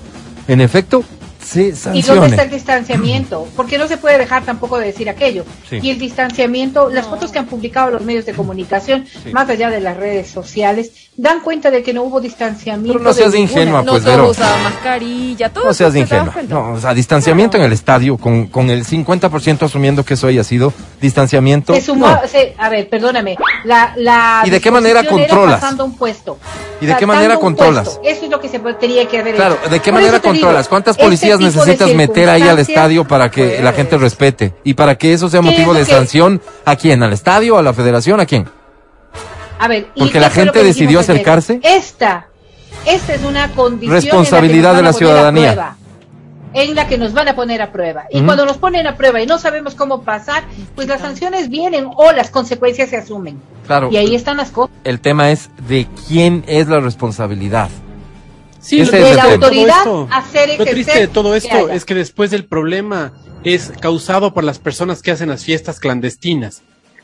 en efecto, se ¿Y dónde sancione. está el distanciamiento? Porque no se puede dejar tampoco de decir aquello. Sí. Y el distanciamiento, las fotos que han publicado los medios de comunicación, Sí. más allá de las redes sociales, dan cuenta de que no hubo distanciamiento. Pero no seas ingenua, No pues, todos Vero. usaban mascarilla, todo No seas ingenua. No, o sea, distanciamiento en el estadio, con, con el 50% asumiendo que eso haya sido distanciamiento. Se sumó, no. se- a ver, perdóname. La, la ¿Y de qué manera controlas? pasando un puesto. ¿Y de qué manera controlas? puesto. Eso es lo que se tenía que haber Claro, hecho. ¿de qué Por manera digo, controlas? ¿Cuántas este policías necesitas meter ahí al estadio para que la gente respete? Y para que eso sea ¿Qué es motivo de que- sanción, ¿a quién? ¿Al estadio? ¿A la federación? ¿A quién? A ver, ¿y Porque la gente que decidió ayer? acercarse. Esta, esta es una condición Responsabilidad en la de que la nos van a poner a ciudadanía. prueba, en la que nos van a poner a prueba. Y Ujú. cuando nos ponen a prueba y no sabemos cómo pasar, pues las sanciones vienen o las consecuencias se asumen. Claro. Y ahí están las cosas. El tema es de quién es la responsabilidad. Sí, Ese es de tema. todo autoridad esto- hacer Lo triste de todo que esto haya. es que después el problema es causado por las personas que hacen las fiestas clandestinas.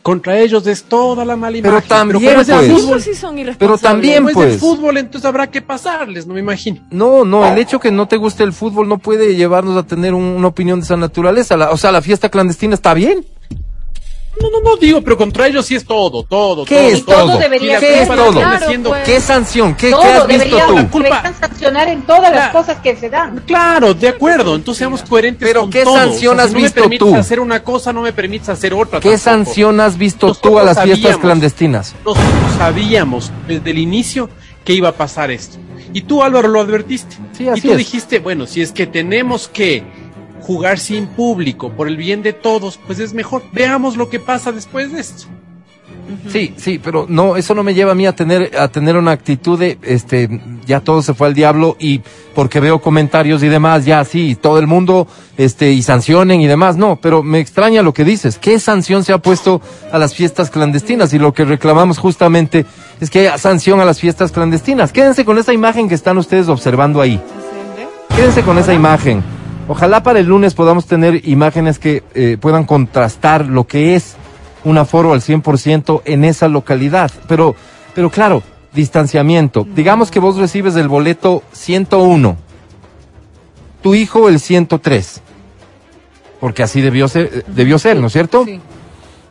Contra ellos es toda la mala Pero imagen. también, como es el pues. fútbol, Esos sí son irresponsables. Pero también, como es el pues. fútbol, entonces habrá que pasarles, no me imagino. No, no, el hecho que no te guste el fútbol no puede llevarnos a tener un- una opinión de esa naturaleza. La- o sea, la fiesta clandestina está bien. No, no, no digo, pero contra ellos sí es todo, todo. ¿Qué todo, es todo. todo? debería ¿Qué culpa es la todo? Claro, pues. ¿Qué sanción? ¿Qué, Todo qué has visto tú? deberían sancionar en todas las cosas que se dan. Claro, de acuerdo, entonces seamos coherentes Pero con ¿qué todo. sanción O sea, has si no visto me permites tú? hacer una cosa, no me permites hacer otra. ¿Qué tampoco. sanción has visto tú a las fiestas sabíamos. clandestinas? Nosotros sabíamos desde el inicio que iba a pasar esto. Y tú, Álvaro, lo advertiste. Sí, así y tú es. dijiste, bueno, si es que tenemos que jugar sin público por el bien de todos, pues es mejor. Veamos lo que pasa después de esto. Sí, sí, pero no, eso no me lleva a mí a tener, a tener una actitud de, este, ya todo se fue al diablo y porque veo comentarios y demás, ya sí, todo el mundo, este, y sancionen y demás, no, pero me extraña lo que dices, ¿qué sanción se ha puesto a las fiestas clandestinas? Y lo que reclamamos justamente es que haya sanción a las fiestas clandestinas. Quédense con esa imagen que están ustedes observando ahí. Quédense con esa imagen. Ojalá para el lunes podamos tener imágenes que eh, puedan contrastar lo que es un aforo al 100% en esa localidad. Pero, pero claro, distanciamiento. Digamos que vos recibes el boleto 101, tu hijo el 103. Porque así debió ser, eh, debió ser, ¿no es cierto? Sí.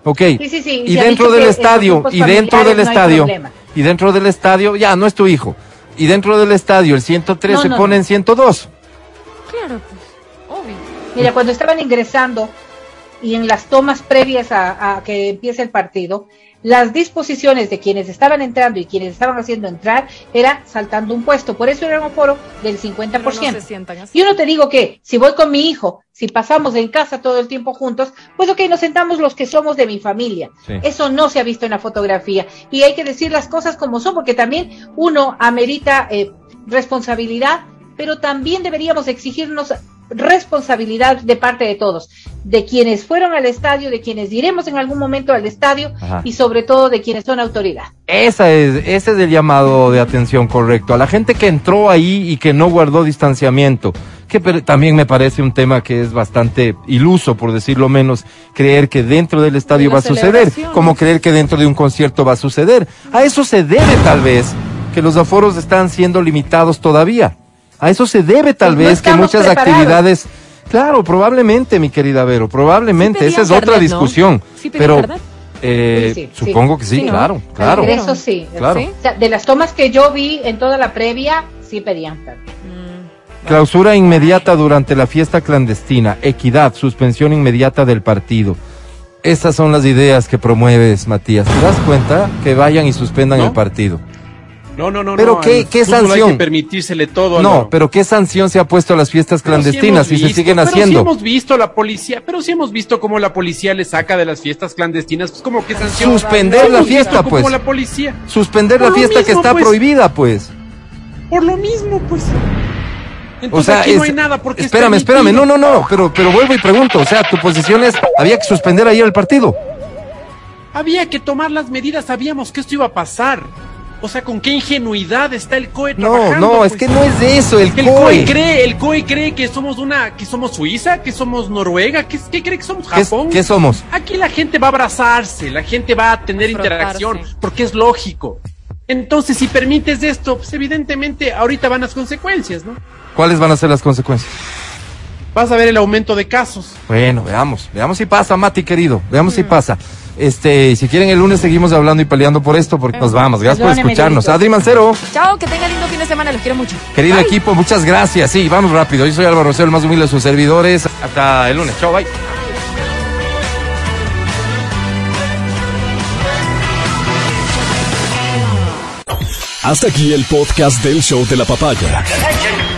Ok. Sí, sí, sí, Y dentro del estadio, y dentro del no estadio, y dentro del estadio, ya, no es tu hijo. Y dentro del estadio, el 103 No, se pone en 102. Claro. Mira, cuando estaban ingresando y en las tomas previas a, a que empiece el partido, las disposiciones de quienes estaban entrando y quienes estaban haciendo entrar era saltando un puesto. Por eso era un foro del 50%. Pero no. Yo no te digo que si voy con mi hijo, si pasamos en casa todo el tiempo juntos, pues ok, nos sentamos los que somos de mi familia. Sí. Eso no se ha visto en la fotografía. Y hay que decir las cosas como son, porque también uno amerita eh, responsabilidad, pero también deberíamos exigirnos responsabilidad de parte de todos, de quienes fueron al estadio, de quienes iremos en algún momento al estadio Ajá. y sobre todo de quienes son autoridad. Esa es, ese es el llamado de atención correcto. A la gente que entró ahí y que no guardó distanciamiento, que también me parece un tema que es bastante iluso, por decirlo menos, creer que dentro del estadio De va a suceder, como creer que dentro de un concierto va a suceder. A eso se debe tal vez que los aforos están siendo limitados todavía. A eso se debe tal Pues no vez que muchas preparados. actividades, claro, probablemente, mi querida Vero, probablemente, Sí esa es otra discusión. Sí pero eh, Sí, sí, sí. supongo que sí, Sí, ¿no? claro, claro. Al ingreso sí. Claro. ¿Sí? O sea, de las tomas que yo vi en toda la previa, sí pedían. carne. Clausura inmediata durante la fiesta clandestina, equidad, suspensión inmediata del partido. Esas son las ideas que promueves, Matías. ¿Te das cuenta? Que vayan y suspendan ¿No? el partido. No, no, no. Pero no, ¿qué- qué fútbol Hay sanción? que permitírsele todo. No, Álvaro. pero ¿qué sanción se ha puesto a las fiestas Pero clandestinas y se siguen pero haciendo? sí hemos visto la policía, pero sí hemos visto cómo la policía le saca de las fiestas clandestinas, pues como que sanción. Suspender la fiesta, pues. la policía. Suspender Por la fiesta que mismo, está pues. prohibida, pues. Por lo mismo, pues. O Entonces sea, aquí no es- hay nada porque es espérame, espérame, no, no, no, pero, pero vuelvo y pregunto, o sea, tu posición es, había que suspender ahí el partido. Había que tomar las medidas, sabíamos que esto iba a pasar. O sea, con qué ingenuidad está el COE No, trabajando. no, es pues? que no es de eso, el, El COE. COE cree, el COE cree que somos una, que somos Suiza, que somos Noruega, que, que cree que somos ¿Qué, Japón. qué somos? Aquí la gente va a abrazarse, la gente va a tener interacción, porque es lógico. Entonces, si permites esto, pues evidentemente ahorita van las consecuencias, ¿no? ¿Cuáles van a ser las consecuencias? Vas a ver el aumento de casos. Bueno, veamos, veamos si pasa, Mati querido, veamos Mm. si pasa. Este, si quieren el lunes seguimos hablando y peleando por esto porque nos vamos. Gracias por escucharnos. Adri Mancero, Chao, que tengan lindo fin de semana, los quiero mucho. querido equipo, muchas gracias. Sí, vamos rápido. Yo soy Álvaro Rosero, el más humilde de sus servidores. Hasta el lunes. Chao, bye. Hasta aquí el podcast del show de la papaya.